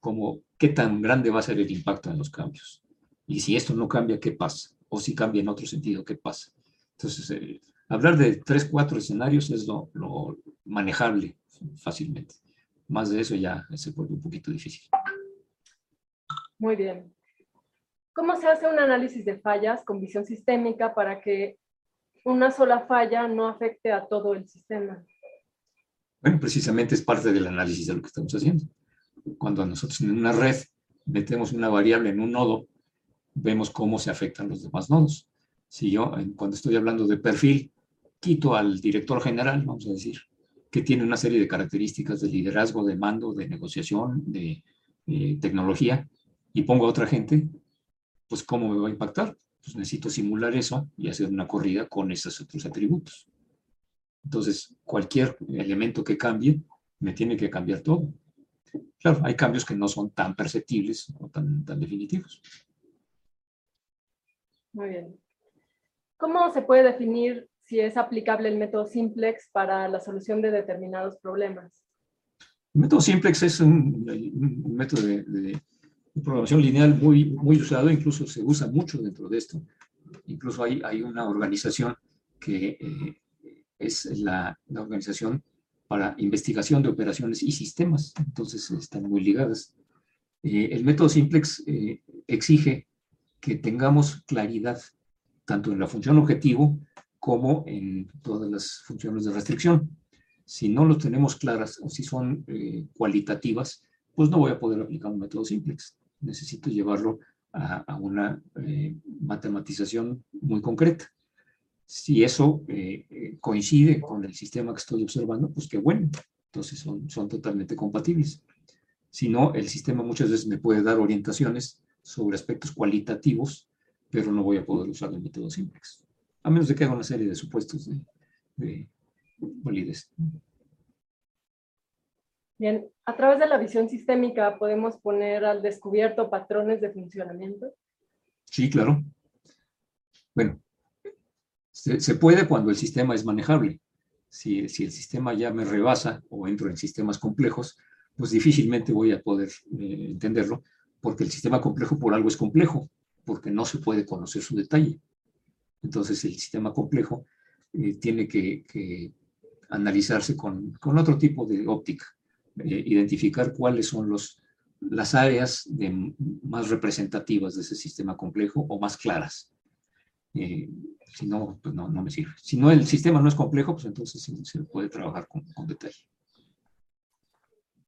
Como, ¿Qué tan grande va a ser el impacto en los cambios? Y si esto no cambia, ¿qué pasa? O si cambia en otro sentido, ¿qué pasa? Entonces, eh, hablar de tres, cuatro escenarios es lo, lo manejable fácilmente más de eso ya se vuelve un poquito difícil. Muy bien. ¿Cómo se hace un análisis de fallas con visión sistémica para que una sola falla no afecte a todo el sistema? Bueno, precisamente es parte del análisis de lo que estamos haciendo. Cuando nosotros en una red metemos una variable en un nodo, vemos cómo se afectan los demás nodos. Si yo, cuando estoy hablando de perfil, quito al director general, vamos a decir, que tiene una serie de características de liderazgo, de mando, de negociación, de eh, tecnología, y pongo a otra gente, pues ¿cómo me va a impactar? Pues necesito simular eso y hacer una corrida con esos otros atributos. Entonces, cualquier elemento que cambie, me tiene que cambiar todo. Claro, hay cambios que no son tan perceptibles o tan, tan definitivos. Muy bien. ¿Cómo se puede definir si es aplicable el método simplex para la solución de determinados problemas. El método simplex es un, un método de, de, programación lineal muy, muy usado, incluso se usa mucho dentro de esto. Incluso hay, hay una organización que eh, es la, la, organización para investigación de operaciones y sistemas, entonces están muy ligadas. Eh, el método simplex eh, exige que tengamos claridad tanto en la función objetivo como en todas las funciones de restricción. Si no los tenemos claras o si son eh, cualitativas, pues no voy a poder aplicar un método simplex. Necesito llevarlo a, una eh, matematización muy concreta. Si eso eh, coincide con el sistema que estoy observando, pues qué bueno. Entonces son, son totalmente compatibles. Si no, el sistema muchas veces me puede dar orientaciones sobre aspectos cualitativos, pero no voy a poder usar el método simplex a menos de que haga una serie de supuestos de, de validez. Bien, a través de la visión sistémica podemos poner al descubierto patrones de funcionamiento. Sí, claro. Bueno, se, puede cuando el sistema es manejable. Si, el sistema ya me rebasa o entro en sistemas complejos, pues difícilmente voy a poder eh, entenderlo, porque el sistema complejo por algo es complejo, porque no se puede conocer su detalle. Entonces el sistema complejo eh, tiene que, analizarse con, otro tipo de óptica, eh, identificar cuáles son los, las áreas de, más representativas de ese sistema complejo o más claras. Eh, si no, pues no, no, me sirve. Si no, el sistema no es complejo, pues entonces sí, se puede trabajar con, con detalle.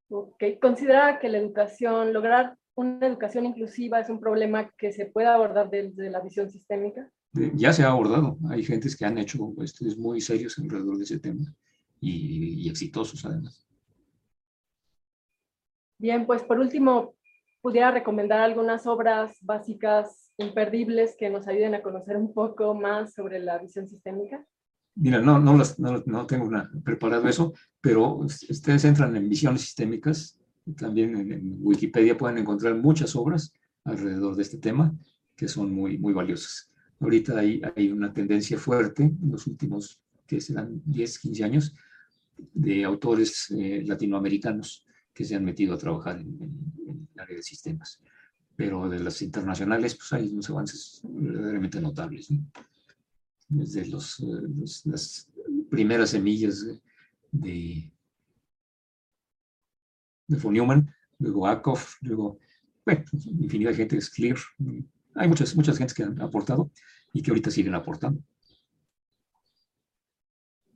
Ok, considera que la educación, lograr una educación inclusiva es un problema que se puede abordar desde la visión sistémica? Ya se ha abordado. Hay gentes que han hecho estudios muy serios alrededor de ese tema y, y exitosos además. Bien, pues por último, pudiera recomendar algunas obras básicas imperdibles que nos ayuden a conocer un poco más sobre la visión sistémica. Mira, no, no, no, no tengo una, preparado eso, pero ustedes entran en visiones sistémicas también en, Wikipedia pueden encontrar muchas obras alrededor de este tema que son muy, muy valiosas. Ahorita hay, hay una tendencia fuerte en los últimos, que serán 10, 15 años, de autores eh, latinoamericanos que se han metido a trabajar en, en, el área de sistemas. Pero de las internacionales, pues hay unos avances verdaderamente notables. Desde los, eh, las primeras semillas de, de von Neumann, luego Akoff, luego, bueno, infinidad de gente, es Clear. Hay muchas, muchas gentes que han aportado y que ahorita siguen aportando.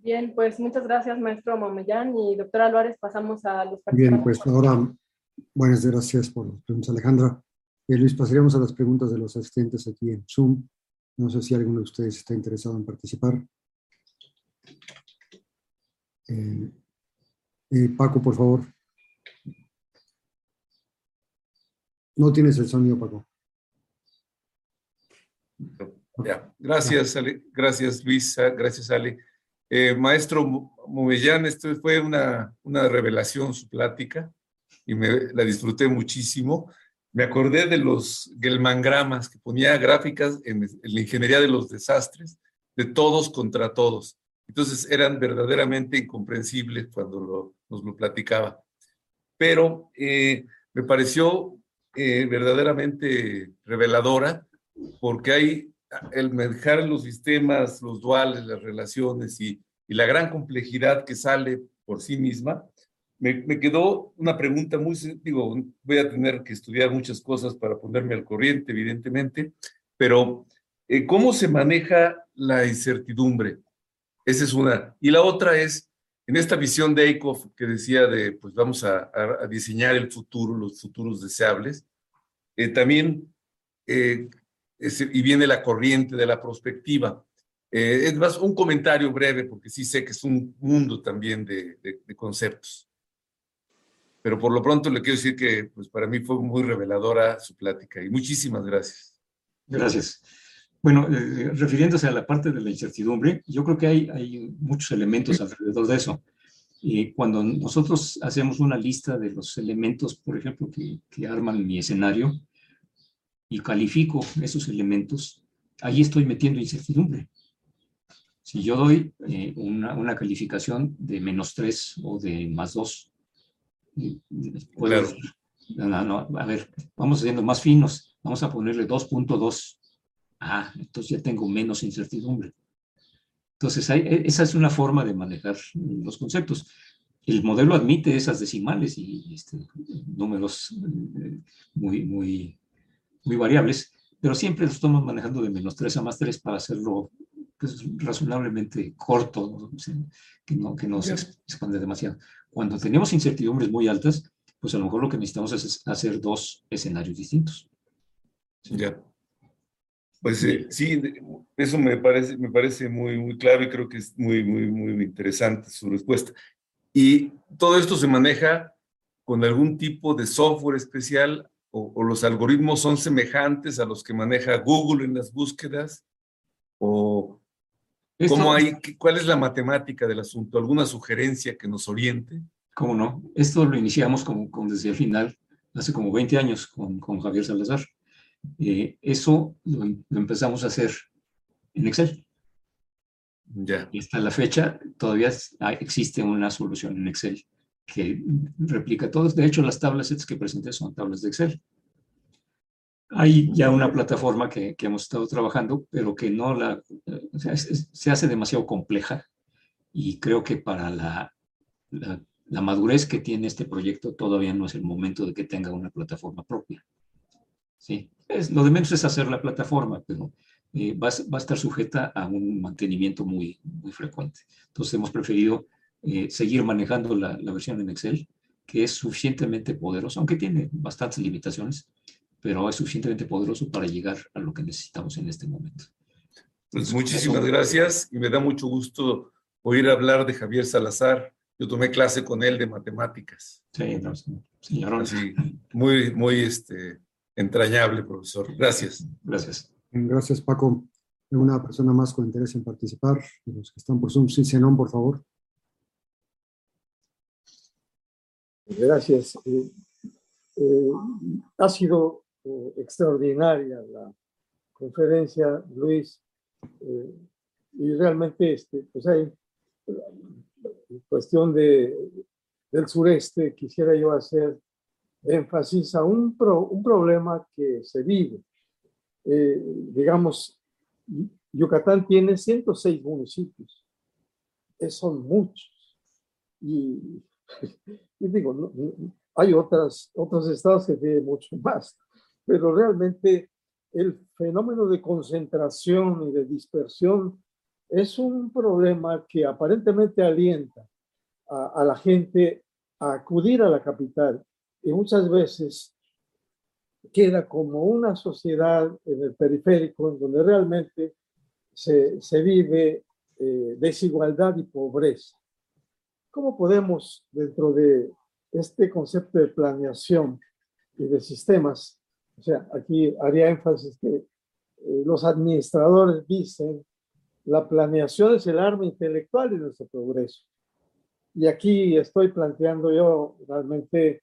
Bien, pues muchas gracias, maestro Mamellán y doctor Álvarez. Pasamos a los Bien, pues ahora, buenas gracias por las preguntas, Alejandra. Eh, Luis, pasaríamos a las preguntas de los asistentes aquí en Zoom. No sé si alguno de ustedes está interesado en participar. Eh, eh, Paco, por favor. No tienes el sonido, Paco. Ya. Gracias, Ale. gracias Luisa, gracias Ale. Eh, maestro Movellán, esto fue una, una revelación su plática y me la disfruté muchísimo. Me acordé de los gelmangramas que ponía gráficas en, la ingeniería de los desastres, de todos contra todos. Entonces eran verdaderamente incomprensibles cuando nos lo platicaba. Pero eh, me pareció eh, verdaderamente reveladora, porque hay el manejar los sistemas, los duales, las relaciones y, y la gran complejidad que sale por sí misma, me, quedó una pregunta muy, digo, voy a tener que estudiar muchas cosas para ponerme al corriente, evidentemente, pero eh, ¿cómo se maneja la incertidumbre? Esa es una. Y la otra es, en esta visión de Eichhoff que decía de, pues vamos a, a diseñar el futuro, los futuros deseables, eh, también, eh, es, y viene la corriente de la perspectiva. Eh, es más, un comentario breve, porque sí sé que es un mundo también de, de, de, conceptos. Pero por lo pronto le quiero decir que pues, para mí fue muy reveladora su plática y muchísimas gracias. Gracias. Bueno, eh, refiriéndose a la parte de la incertidumbre, yo creo que hay, hay muchos elementos alrededor de eso. Y cuando nosotros hacemos una lista de los elementos, por ejemplo, que, que, arman mi escenario y califico esos elementos, ahí estoy metiendo incertidumbre. Si yo doy eh, una, una, calificación de menos 3 o de más 2, puedo, claro. no, no, a ver, vamos haciendo más finos, vamos a ponerle 2.2. Ah, entonces ya tengo menos incertidumbre. Entonces, hay, e, esa es una forma de manejar los conceptos. El modelo admite esas decimales y este, números eh, muy, muy, muy variables, pero siempre los estamos manejando de menos 3 a más 3 para hacerlo pues, razonablemente corto, que no, que no se expande demasiado. Cuando tenemos incertidumbres muy altas, pues a lo mejor lo que necesitamos es hacer dos escenarios distintos. ¿sí? Ya. Pues eh, sí, eso me parece, me parece muy, muy claro y creo que es muy, muy, muy interesante su respuesta. Y todo esto se maneja con algún tipo de software especial o, o los algoritmos son semejantes a los que maneja Google en las búsquedas o cómo hay, cuál es la matemática del asunto, alguna sugerencia que nos oriente. ¿Cómo no? Esto lo iniciamos como, como el final, hace como 20 años con, con Javier Salazar. Eh, eso lo, lo, empezamos a hacer en Excel. Ya. Y hasta la fecha todavía existe una solución en Excel que replica todos. De hecho, las tablas que presenté son tablas de Excel. Hay ya una plataforma que, hemos estado trabajando, pero que no la, se hace demasiado compleja y creo que para la, la, la madurez que tiene este proyecto todavía no es el momento de que tenga una plataforma propia. Sí, es, lo de menos es hacer la plataforma, pero eh, va, va, a estar sujeta a un mantenimiento muy, muy frecuente. Entonces hemos preferido eh, seguir manejando la, la, versión en Excel, que es suficientemente poderoso, aunque tiene bastantes limitaciones, pero es suficientemente poderoso para llegar a lo que necesitamos en este momento. Pues muchísimas gracias y me da mucho gusto oír hablar de Javier Salazar. Yo tomé clase con él de matemáticas. Sí, no, señor. Así, muy, muy este, entrañable, profesor. Gracias. Gracias. Gracias, Paco. ¿Una persona más con interés en participar? Los que están por Zoom, sí, Zenón, por favor. Gracias. Eh, eh, ha sido eh, extraordinaria la conferencia, Luis, eh, y realmente este, pues hay cuestión de, del sureste, quisiera yo hacer énfasis a un, pro, un problema que se vive. Digamos, Yucatán tiene 106 municipios, son muchos. Y, y digo, no, hay otras, otros estados que tienen mucho más, pero realmente el fenómeno de concentración y de dispersión es un problema que aparentemente alienta a, la gente a acudir a la capital y muchas veces queda como una sociedad en el periférico en donde realmente se, se vive eh, desigualdad y pobreza. ¿Cómo podemos, dentro de este concepto de planeación y de sistemas, o sea, aquí haría énfasis que eh, los administradores dicen, la planeación es el arma intelectual de nuestro progreso. Y aquí estoy planteando yo realmente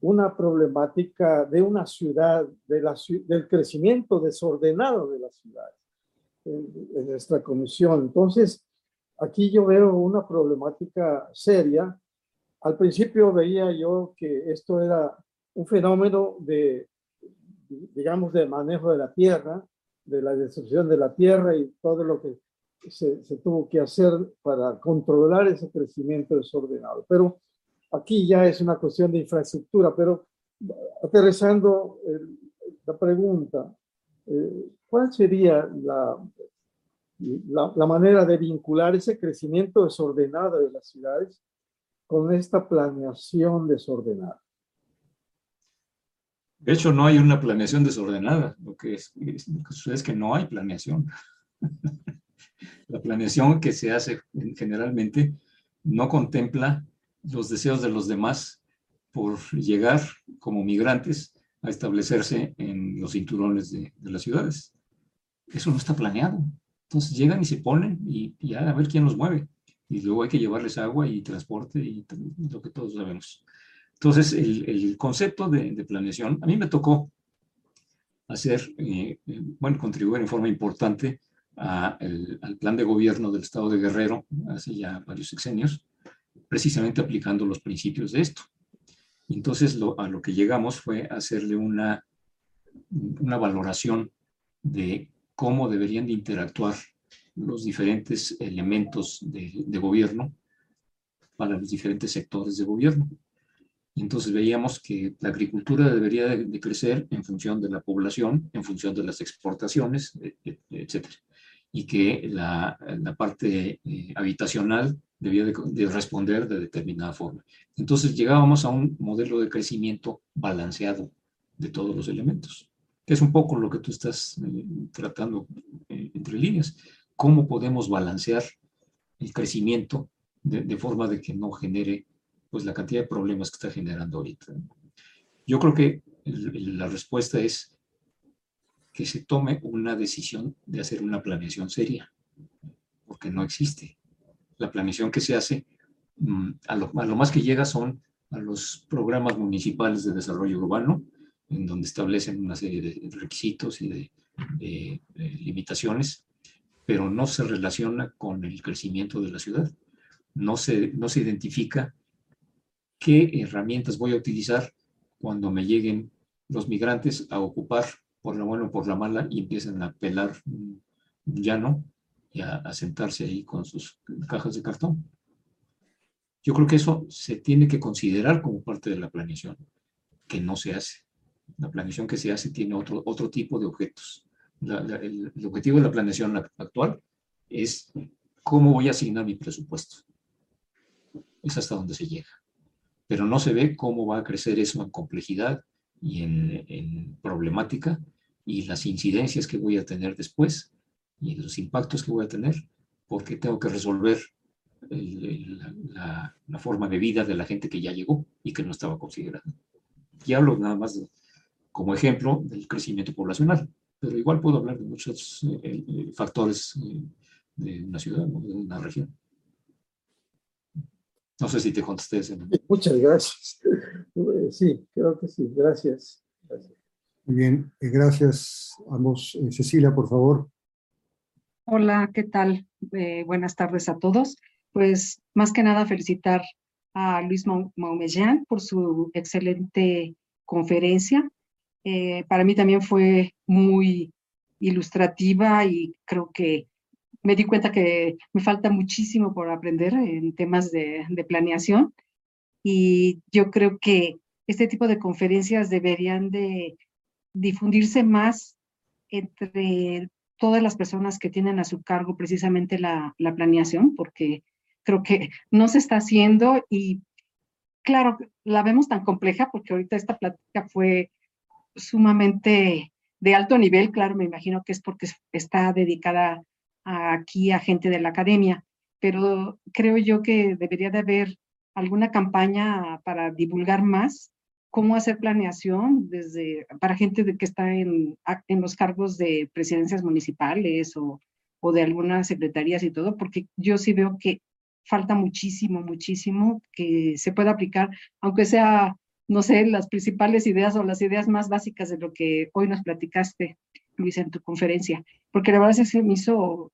una problemática de una ciudad, de la, del crecimiento desordenado de la ciudad en, en nuestra comisión. Entonces, aquí yo veo una problemática seria. Al principio veía yo que esto era un fenómeno de digamos, de manejo de la tierra, de la destrucción de la tierra y todo lo que se, se, tuvo que hacer para controlar ese crecimiento desordenado. Pero aquí ya es una cuestión de infraestructura, pero aterrizando la pregunta, eh, ¿cuál sería la, la, la, manera de vincular ese crecimiento desordenado de las ciudades con esta planeación desordenada? De hecho, no hay una planeación desordenada. Lo que, es, lo que sucede es que no hay planeación. La planeación que se hace generalmente no contempla los deseos de los demás por llegar como migrantes a establecerse en los cinturones de, de las ciudades. Eso no está planeado. Entonces llegan y se ponen y, y a ver quién los mueve. Y luego hay que llevarles agua y transporte y lo que todos sabemos. Entonces, el, el concepto de, de, planeación, a mí me tocó hacer, eh, bueno, contribuir en forma importante a el, al plan de gobierno del Estado de Guerrero hace ya varios sexenios, precisamente aplicando los principios de esto. Entonces, lo, a lo que llegamos fue hacerle una, una valoración de cómo deberían de interactuar los diferentes elementos de, gobierno para los diferentes sectores de gobierno. Entonces veíamos que la agricultura debería de, crecer en función de la población, en función de las exportaciones, e, e, etcétera. Y que la, parte eh, habitacional debía de, de, responder de determinada forma. Entonces llegábamos a un modelo de crecimiento balanceado de todos los elementos, que es un poco lo que tú estás eh, tratando eh, entre líneas. ¿Cómo podemos balancear el crecimiento de, forma de que no genere pues la cantidad de problemas que está generando ahorita. Yo creo que la respuesta es que se tome una decisión de hacer una planeación seria, porque no existe. La planeación que se hace, mm, a lo, a lo más que llega son a los programas municipales de desarrollo urbano, en donde establecen una serie de requisitos y de, de, de limitaciones, pero no se relaciona con el crecimiento de la ciudad. No se, no se identifica qué herramientas voy a utilizar cuando me lleguen los migrantes a ocupar por la buena o por la mala y empiezan a pelar un llano y a, a sentarse ahí con sus cajas de cartón. Yo creo que eso se tiene que considerar como parte de la planeación, que no se hace. La planeación que se hace tiene otro, otro tipo de objetos. el, objetivo de la planeación actual es cómo voy a asignar mi presupuesto. Es hasta donde se llega. Pero no se ve cómo va a crecer eso en complejidad y en, en problemática y las incidencias que voy a tener después y los impactos que voy a tener porque tengo que resolver la, la, forma de vida de la gente que ya llegó y que no estaba considerada. Y hablo nada más como ejemplo del crecimiento poblacional, pero igual puedo hablar de muchos eh, eh, factores eh, de una ciudad o de una región. No sé si te contesté. Muchas gracias. Sí, creo que sí. Gracias. Muy bien, gracias a ambos. Cecilia, por favor. Hola, ¿qué tal? buenas tardes a todos. Pues más que nada felicitar a Luis Maumellán por su excelente conferencia. Eh, para mí también fue muy ilustrativa y creo que me di cuenta que me falta muchísimo por aprender en temas de, de planeación. Y yo creo que este tipo de conferencias deberían de difundirse más entre todas las personas que tienen a su cargo precisamente la, la planeación, porque creo que no se está haciendo y claro, la vemos tan compleja porque ahorita esta plática fue sumamente de alto nivel, claro, me imagino que es porque está dedicada aquí a gente de la academia, pero creo yo que debería de haber alguna campaña para divulgar más cómo hacer planeación desde para gente que está en, en los cargos de presidencias municipales o, o de algunas secretarías y todo, porque yo sí veo que falta muchísimo, muchísimo que se pueda aplicar, aunque sea, no sé, las principales ideas o las ideas más básicas de lo que hoy nos platicaste, Luis, en tu conferencia, porque la verdad es que se me hizo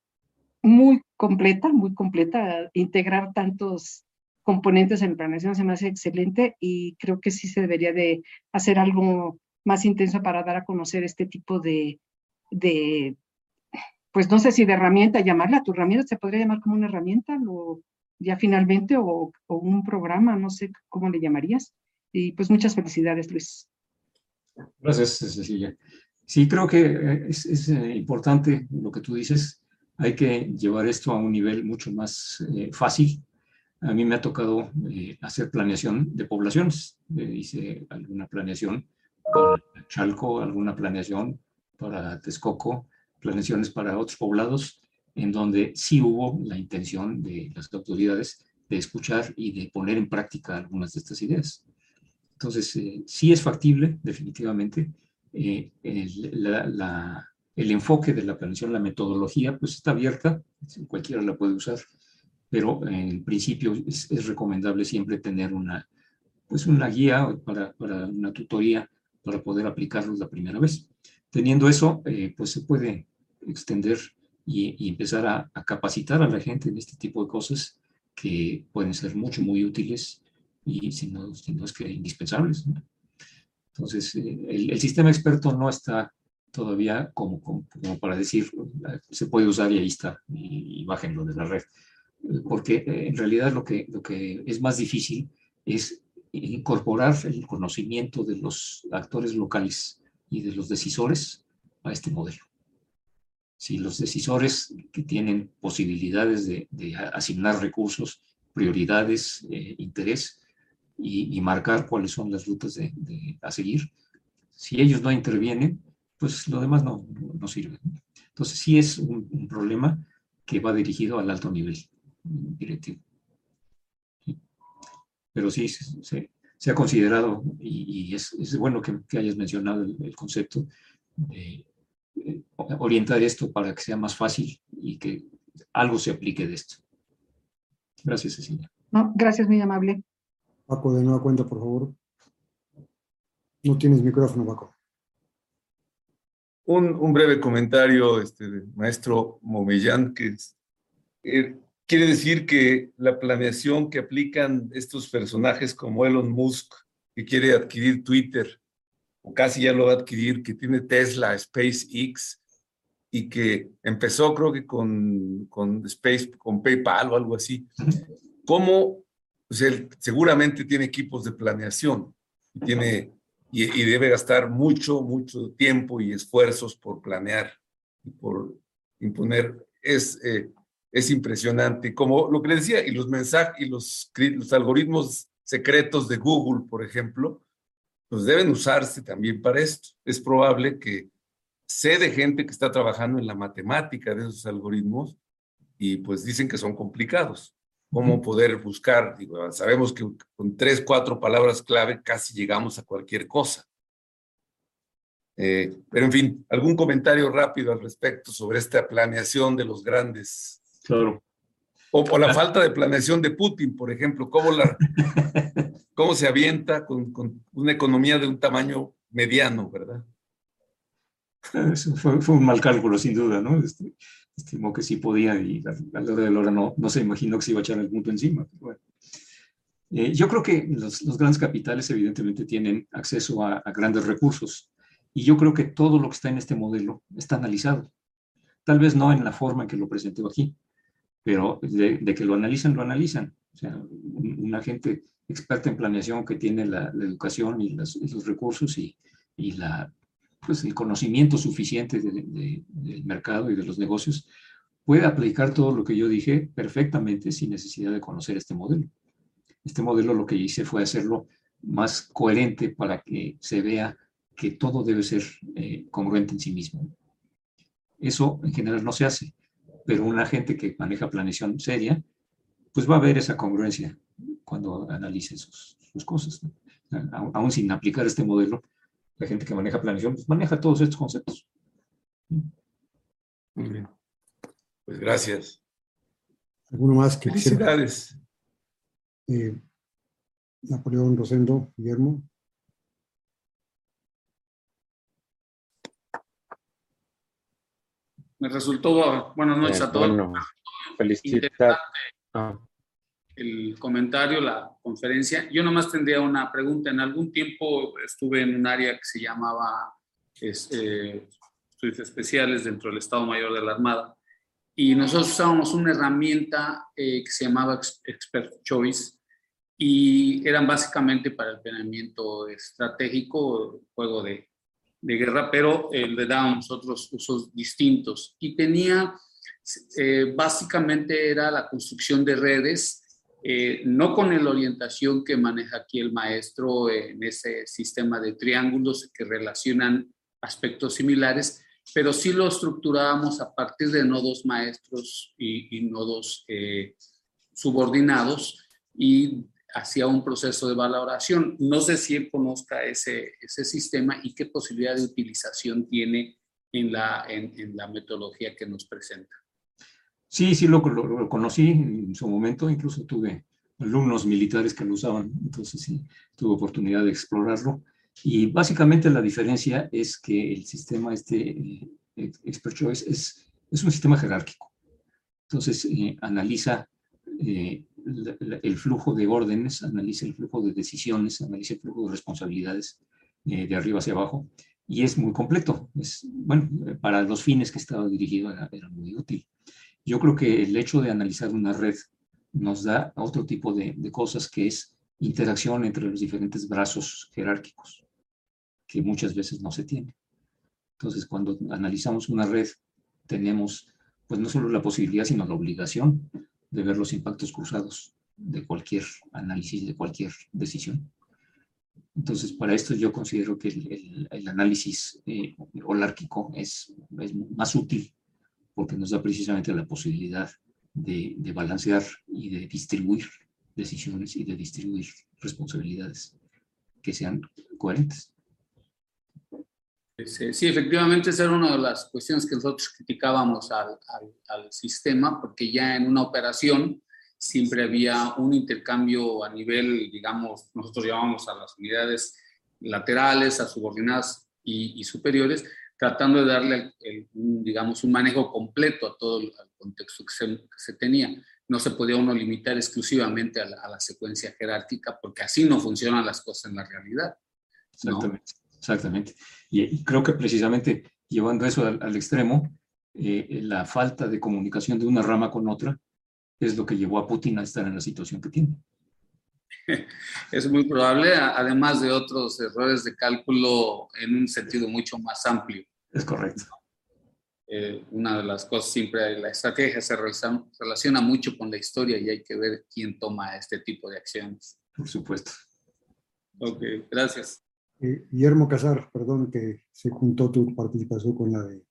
muy completa, muy completa, integrar tantos componentes en la planeación se me hace excelente y creo que sí se debería de hacer algo más intenso para dar a conocer este tipo de, pues no sé si de herramienta, llamarla tu herramienta, se podría llamar como una herramienta o ya finalmente o un programa, no sé cómo le llamarías. Y pues muchas felicidades, Luis. Gracias, Cecilia. Sí, creo que eh, es, es eh, importante lo que tú dices. Hay que llevar esto a un nivel mucho más eh, fácil a mí me ha tocado eh, hacer planeación de poblaciones. Eh, hice alguna planeación para Chalco, alguna planeación para Texcoco, planeaciones para otros poblados, en donde sí hubo la intención de las autoridades de escuchar y de poner en práctica algunas de estas ideas. Entonces, eh, sí es factible, definitivamente. El, el enfoque de la planeación, la metodología, pues está abierta, cualquiera la puede usar pero en principio es, recomendable siempre tener una, pues una guía para, para, una tutoría para poder aplicarlos la primera vez. Teniendo eso, eh, pues se puede extender y, empezar a, capacitar a la gente en este tipo de cosas que pueden ser mucho, muy útiles y si no, si no es que indispensables. Entonces, eh, el, el, sistema experto no está todavía como, como, para decir, se puede usar y ahí está, y, y bájenlo de la red porque eh, en realidad lo que, lo que es más difícil es incorporar el conocimiento de los actores locales y de los decisores a este modelo. Si los decisores que tienen posibilidades de, asignar recursos, prioridades, eh, interés y, marcar cuáles son las rutas de, a seguir, si ellos no intervienen, pues lo demás no, no sirve. Entonces sí es un problema que va dirigido al alto nivel directivo. Pero sí, se, se ha considerado, y, es, es, bueno que, que hayas mencionado el, concepto de orientar esto para que sea más fácil y que algo se aplique de esto. Gracias, Cecilia. No, gracias, muy amable. Paco, de nueva cuenta, por favor. No tienes micrófono, Paco. Un, un breve comentario, este, maestro Momellán, que es, eh, Quiere decir que la planeación que aplican estos personajes como Elon Musk, que quiere adquirir Twitter, o casi ya lo va a adquirir, que tiene Tesla, SpaceX, y que empezó creo que con, con, Space, con PayPal o algo así, ¿cómo? Pues él seguramente tiene equipos de planeación y, tiene, y, debe gastar mucho, mucho tiempo y esfuerzos por planear y por imponer es, eh, es impresionante. Como lo que les decía, y los mensajes y los, los algoritmos secretos de Google, por ejemplo, pues deben usarse también para esto. Es probable que sé de gente que está trabajando en la matemática de esos algoritmos y pues dicen que son complicados. ¿Cómo poder buscar? sabemos que con tres, cuatro palabras clave casi llegamos a cualquier cosa. Eh, pero en fin, algún comentario rápido al respecto sobre esta planeación de los grandes. Claro. O, la falta de planeación de Putin, por ejemplo, cómo, la, cómo se avienta con, con, una economía de un tamaño mediano, ¿verdad? fue, fue, un mal cálculo, sin duda, ¿no? Este, estimó que sí podía y a, la hora de la hora no, no se imaginó que se iba a echar el punto encima. Bueno. Eh, yo creo que los, los, grandes capitales evidentemente tienen acceso a, a grandes recursos y yo creo que todo lo que está en este modelo está analizado. Tal vez no en la forma en que lo presenté aquí, pero de, que lo analizan, lo analizan. O sea, una gente experta en planeación que tiene la, educación y, los recursos y, y, la, pues el conocimiento suficiente del mercado y de los negocios, puede aplicar todo lo que yo dije perfectamente sin necesidad de conocer este modelo. Este modelo lo que hice fue hacerlo más coherente para que se vea que todo debe ser eh, congruente en sí mismo. Eso en general no se hace pero una gente que maneja planeación seria, pues va a ver esa congruencia cuando analice sus, sus cosas. Aún sin aplicar este modelo, la gente que maneja planeación pues maneja todos estos conceptos. Muy bien. Pues gracias. ¿Alguno más que Felicidades. Eh, Napoleón Rosendo, Guillermo. me resultó, buenas noches a todos. Bueno, felicidades. Ah. El comentario, la conferencia. Yo nomás tendría una pregunta. En algún tiempo estuve en un área que se llamaba estudios especiales dentro del Estado Mayor de la Armada y nosotros usábamos una herramienta eh, que se llamaba Expert Choice y eran básicamente para el planeamiento estratégico, juego de de guerra, pero eh, le dábamos otros usos distintos. Y tenía, eh, básicamente era la construcción de redes, eh, no con la orientación que maneja aquí el maestro en ese sistema de triángulos que relacionan aspectos similares, pero sí lo estructurábamos a partir de nodos maestros y, nodos subordinados y hacía un proceso de valoración. No sé si él conozca ese, sistema y qué posibilidad de utilización tiene en, la metodología que nos presenta. Sí, sí, lo, lo, conocí en su momento, incluso tuve alumnos militares que lo usaban, entonces sí, tuve oportunidad de explorarlo. Y básicamente la diferencia es que el sistema este, eh, Expert Choice, es, es un sistema jerárquico. Entonces, eh, analiza eh, el flujo de órdenes, analiza el flujo de decisiones, analiza el flujo de responsabilidades eh, de arriba hacia abajo y es muy completo. Es, bueno, para los fines que estaba dirigido era, muy útil. Yo creo que el hecho de analizar una red nos da otro tipo de, de cosas que es interacción entre los diferentes brazos jerárquicos, que muchas veces no se tiene. Entonces, cuando analizamos una red, tenemos pues no solo la posibilidad, sino la obligación de ver los impactos cruzados de cualquier análisis, de cualquier decisión. Entonces, para esto yo considero que el, el, análisis eh, holárquico es, es, más útil porque nos da precisamente la posibilidad de, de, balancear y de distribuir decisiones y de distribuir responsabilidades que sean coherentes. Sí, efectivamente, esa era una de las cuestiones que nosotros criticábamos al, al, sistema, porque ya en una operación siempre había un intercambio a nivel, digamos, nosotros llamamos a las unidades laterales, a subordinadas y, superiores, tratando de darle, digamos, un manejo completo a todo el contexto que se, que se, tenía. No se podía uno limitar exclusivamente a la, a la, secuencia jerárquica, porque así no funcionan las cosas en la realidad. Exactamente. Exactamente. Y, creo que precisamente llevando eso al, extremo, eh, la falta de comunicación de una rama con otra es lo que llevó a Putin a estar en la situación que tiene. Es muy probable, además de otros errores de cálculo en un sentido mucho más amplio. Es correcto. eh, una de las cosas siempre, la estrategia se relaciona mucho con la historia y hay que ver quién toma este tipo de acciones. Por supuesto. Ok, gracias. Eh, Guillermo Casar, perdón que se juntó tu participación con la de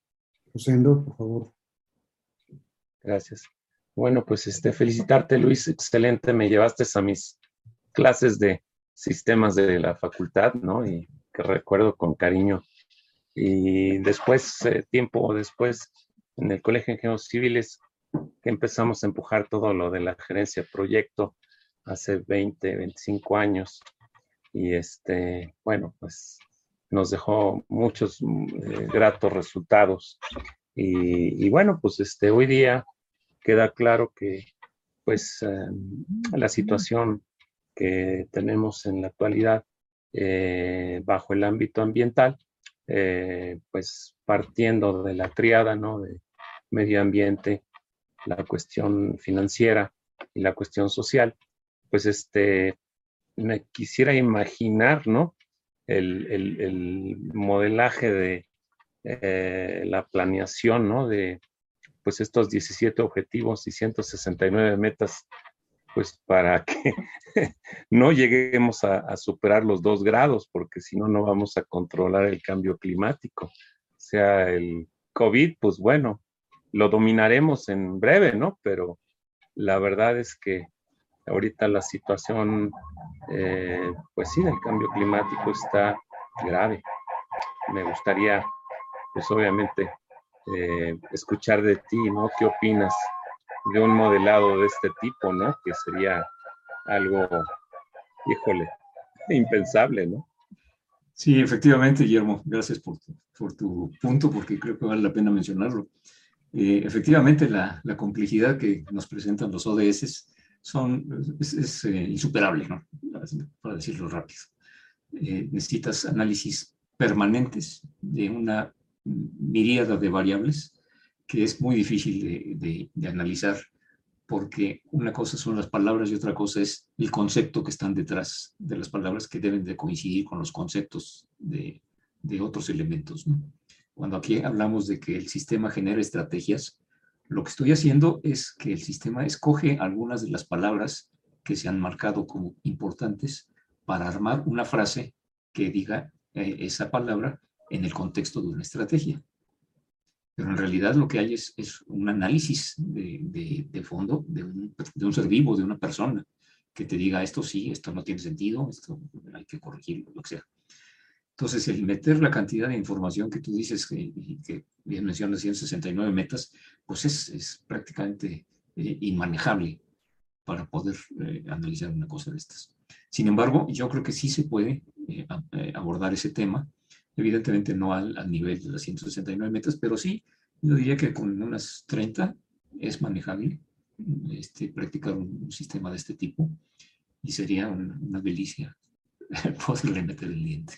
Rosendo, por favor. Gracias. Bueno, pues este, felicitarte, Luis, excelente. Me llevaste a mis clases de sistemas de la facultad, ¿no? Y que recuerdo con cariño. Y después, eh, tiempo después, en el Colegio de Ingenieros Civiles, empezamos a empujar todo lo de la gerencia proyecto hace 20, 25 años. Y este, bueno, pues nos dejó muchos eh, gratos resultados. Y, bueno, pues este, hoy día queda claro que pues eh, la situación que tenemos en la actualidad bajo el ámbito ambiental, eh, pues partiendo de la triada, ¿no? De medio ambiente, la cuestión financiera y la cuestión social, pues este, me quisiera imaginar, ¿no? El, el, el modelaje de la planeación, ¿no? De, pues estos 17 objetivos y 169 metas, pues para que no lleguemos a, superar los dos grados, porque si no, no vamos a controlar el cambio climático. O sea, el COVID, pues bueno, lo dominaremos en breve, ¿no? Pero la verdad es que ahorita la situación, eh, pues sí, del cambio climático está grave. Me gustaría, pues obviamente, eh, escuchar de ti, ¿no? ¿Qué opinas de un modelado de este tipo, ¿no? Que sería algo, híjole, impensable, ¿no? Sí, efectivamente, Guillermo, gracias por tu, por tu punto, porque creo que vale la pena mencionarlo. Eh, efectivamente, la, la, complejidad que nos presentan los ODS son, es, eh, insuperable, ¿no? Para decirlo rápido. necesitas análisis permanentes de una miríada de variables que es muy difícil de, analizar porque una cosa son las palabras y otra cosa es el concepto que están detrás de las palabras que deben de coincidir con los conceptos de, otros elementos. Cuando aquí hablamos de que el sistema genera estrategias, lo que estoy haciendo es que el sistema escoge algunas de las palabras que se han marcado como importantes para armar una frase que diga eh, esa palabra en el contexto de una estrategia. Pero en realidad lo que hay es, es un análisis de, de, fondo de un, de un, ser vivo, de una persona, que te diga esto sí, esto no tiene sentido, esto hay que corregirlo, lo que sea. Entonces, el meter la cantidad de información que tú dices, que, que bien mencionas, 169 metas, pues es, es prácticamente eh, inmanejable para poder eh, analizar una cosa de estas. Sin embargo, yo creo que sí se puede eh, abordar ese tema evidentemente no al, nivel de las 169 metros, pero sí, yo diría que con unas 30 es manejable este, practicar un, sistema de este tipo y sería una, delicia poderle meter el diente.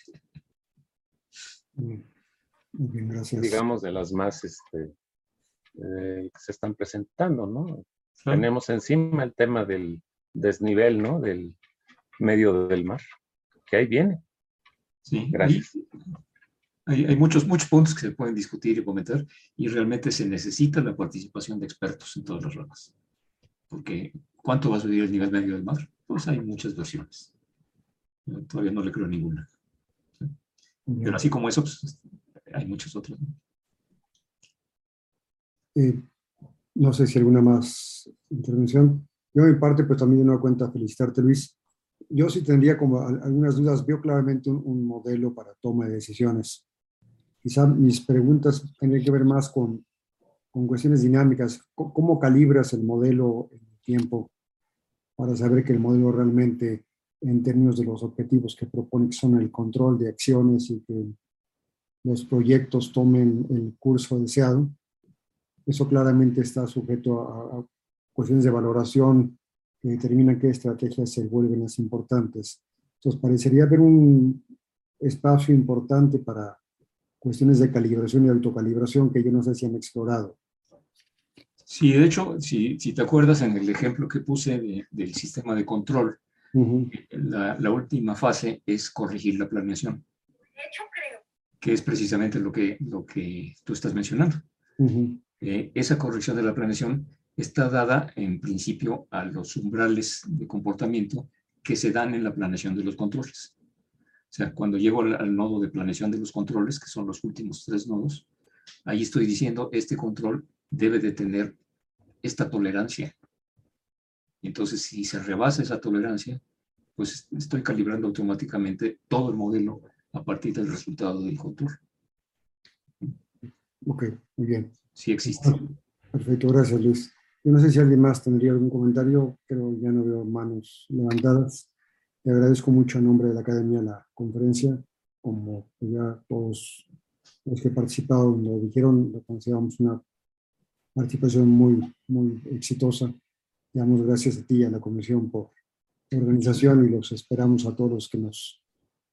Muy bien, gracias. Digamos de las más este, eh, que se están presentando, ¿no? Tenemos encima el tema del desnivel, ¿no? Del medio del mar, que ahí viene. Sí, gracias. Hay, muchos, muchos puntos que se pueden discutir y comentar y realmente se necesita la participación de expertos en todas las ramas. Porque ¿cuánto va a subir el nivel medio del mar? Pues hay muchas versiones. todavía no le creo ninguna. Pero así como eso, pues, hay muchas otras. Eh, ¿no? sé si alguna más intervención. Yo, en parte, pues también me cuenta felicitarte, Luis, yo sí tendría como algunas dudas, veo claramente un, modelo para toma de decisiones. Quizá mis preguntas tendrían que ver más con, con cuestiones dinámicas. ¿Cómo, calibras el modelo en el tiempo para saber que el modelo realmente, en términos de los objetivos que propone, que son el control de acciones y que los proyectos tomen el curso deseado? Eso claramente está sujeto a, a cuestiones de valoración que determinan qué estrategias se vuelven las importantes. Entonces, parecería haber un espacio importante para cuestiones de calibración y autocalibración que yo no sé si han explorado. Sí, de hecho, si, si te acuerdas en el ejemplo que puse del sistema de control, la, la, última fase es corregir la planeación. De hecho, creo. Que es precisamente lo que, lo que tú estás mencionando. Eh, esa corrección de la planeación está dada en principio a los umbrales de comportamiento que se dan en la planeación de los controles. O sea, cuando llego al, nodo de planeación de los controles, que son los últimos tres nodos, ahí estoy diciendo, este control debe de tener esta tolerancia. Entonces, si se rebasa esa tolerancia, pues estoy calibrando automáticamente todo el modelo a partir del resultado del control. Ok, muy bien. Sí existe. Perfecto, gracias Luis. Yo no sé si alguien más tendría algún comentario, pero ya no veo manos levantadas. Le agradezco mucho a nombre de la Academia la conferencia, como ya todos los que participaron lo dijeron, lo consideramos una participación muy, muy exitosa. Damos gracias a ti y a la Comisión por la organización y los esperamos a todos los que nos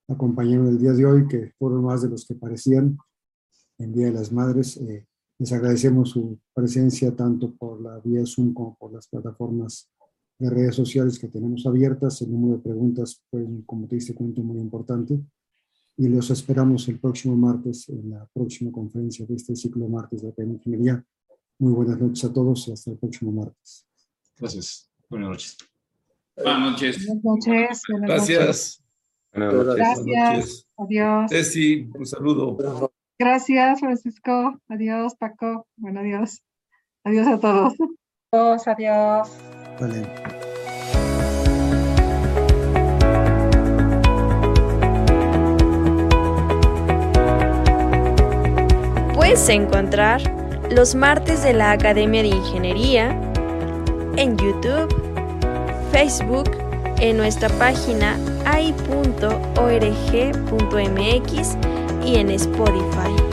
acompañaron el día de hoy, que fueron más de los que parecían en Día de las Madres. Eh, les agradecemos su presencia tanto por la vía Zoom como por las plataformas de redes sociales que tenemos abiertas. El número de preguntas fue, como te diste cuenta, muy importante. Y los esperamos el próximo martes en la próxima conferencia de este ciclo martes de la Ingeniería. Muy buenas noches a todos y hasta el próximo martes. Gracias. Buenas noches. Buenas noches. Buenas noches. Gracias. Buenas noches. Gracias. Adiós. Ceci, un saludo. Gracias, Francisco. Adiós, Paco. Bueno, adiós. Adiós a todos. Adiós, adiós. Vale. Puedes encontrar los martes de la Academia de Ingeniería en YouTube, Facebook, en nuestra página ai.org.mx y en Spotify.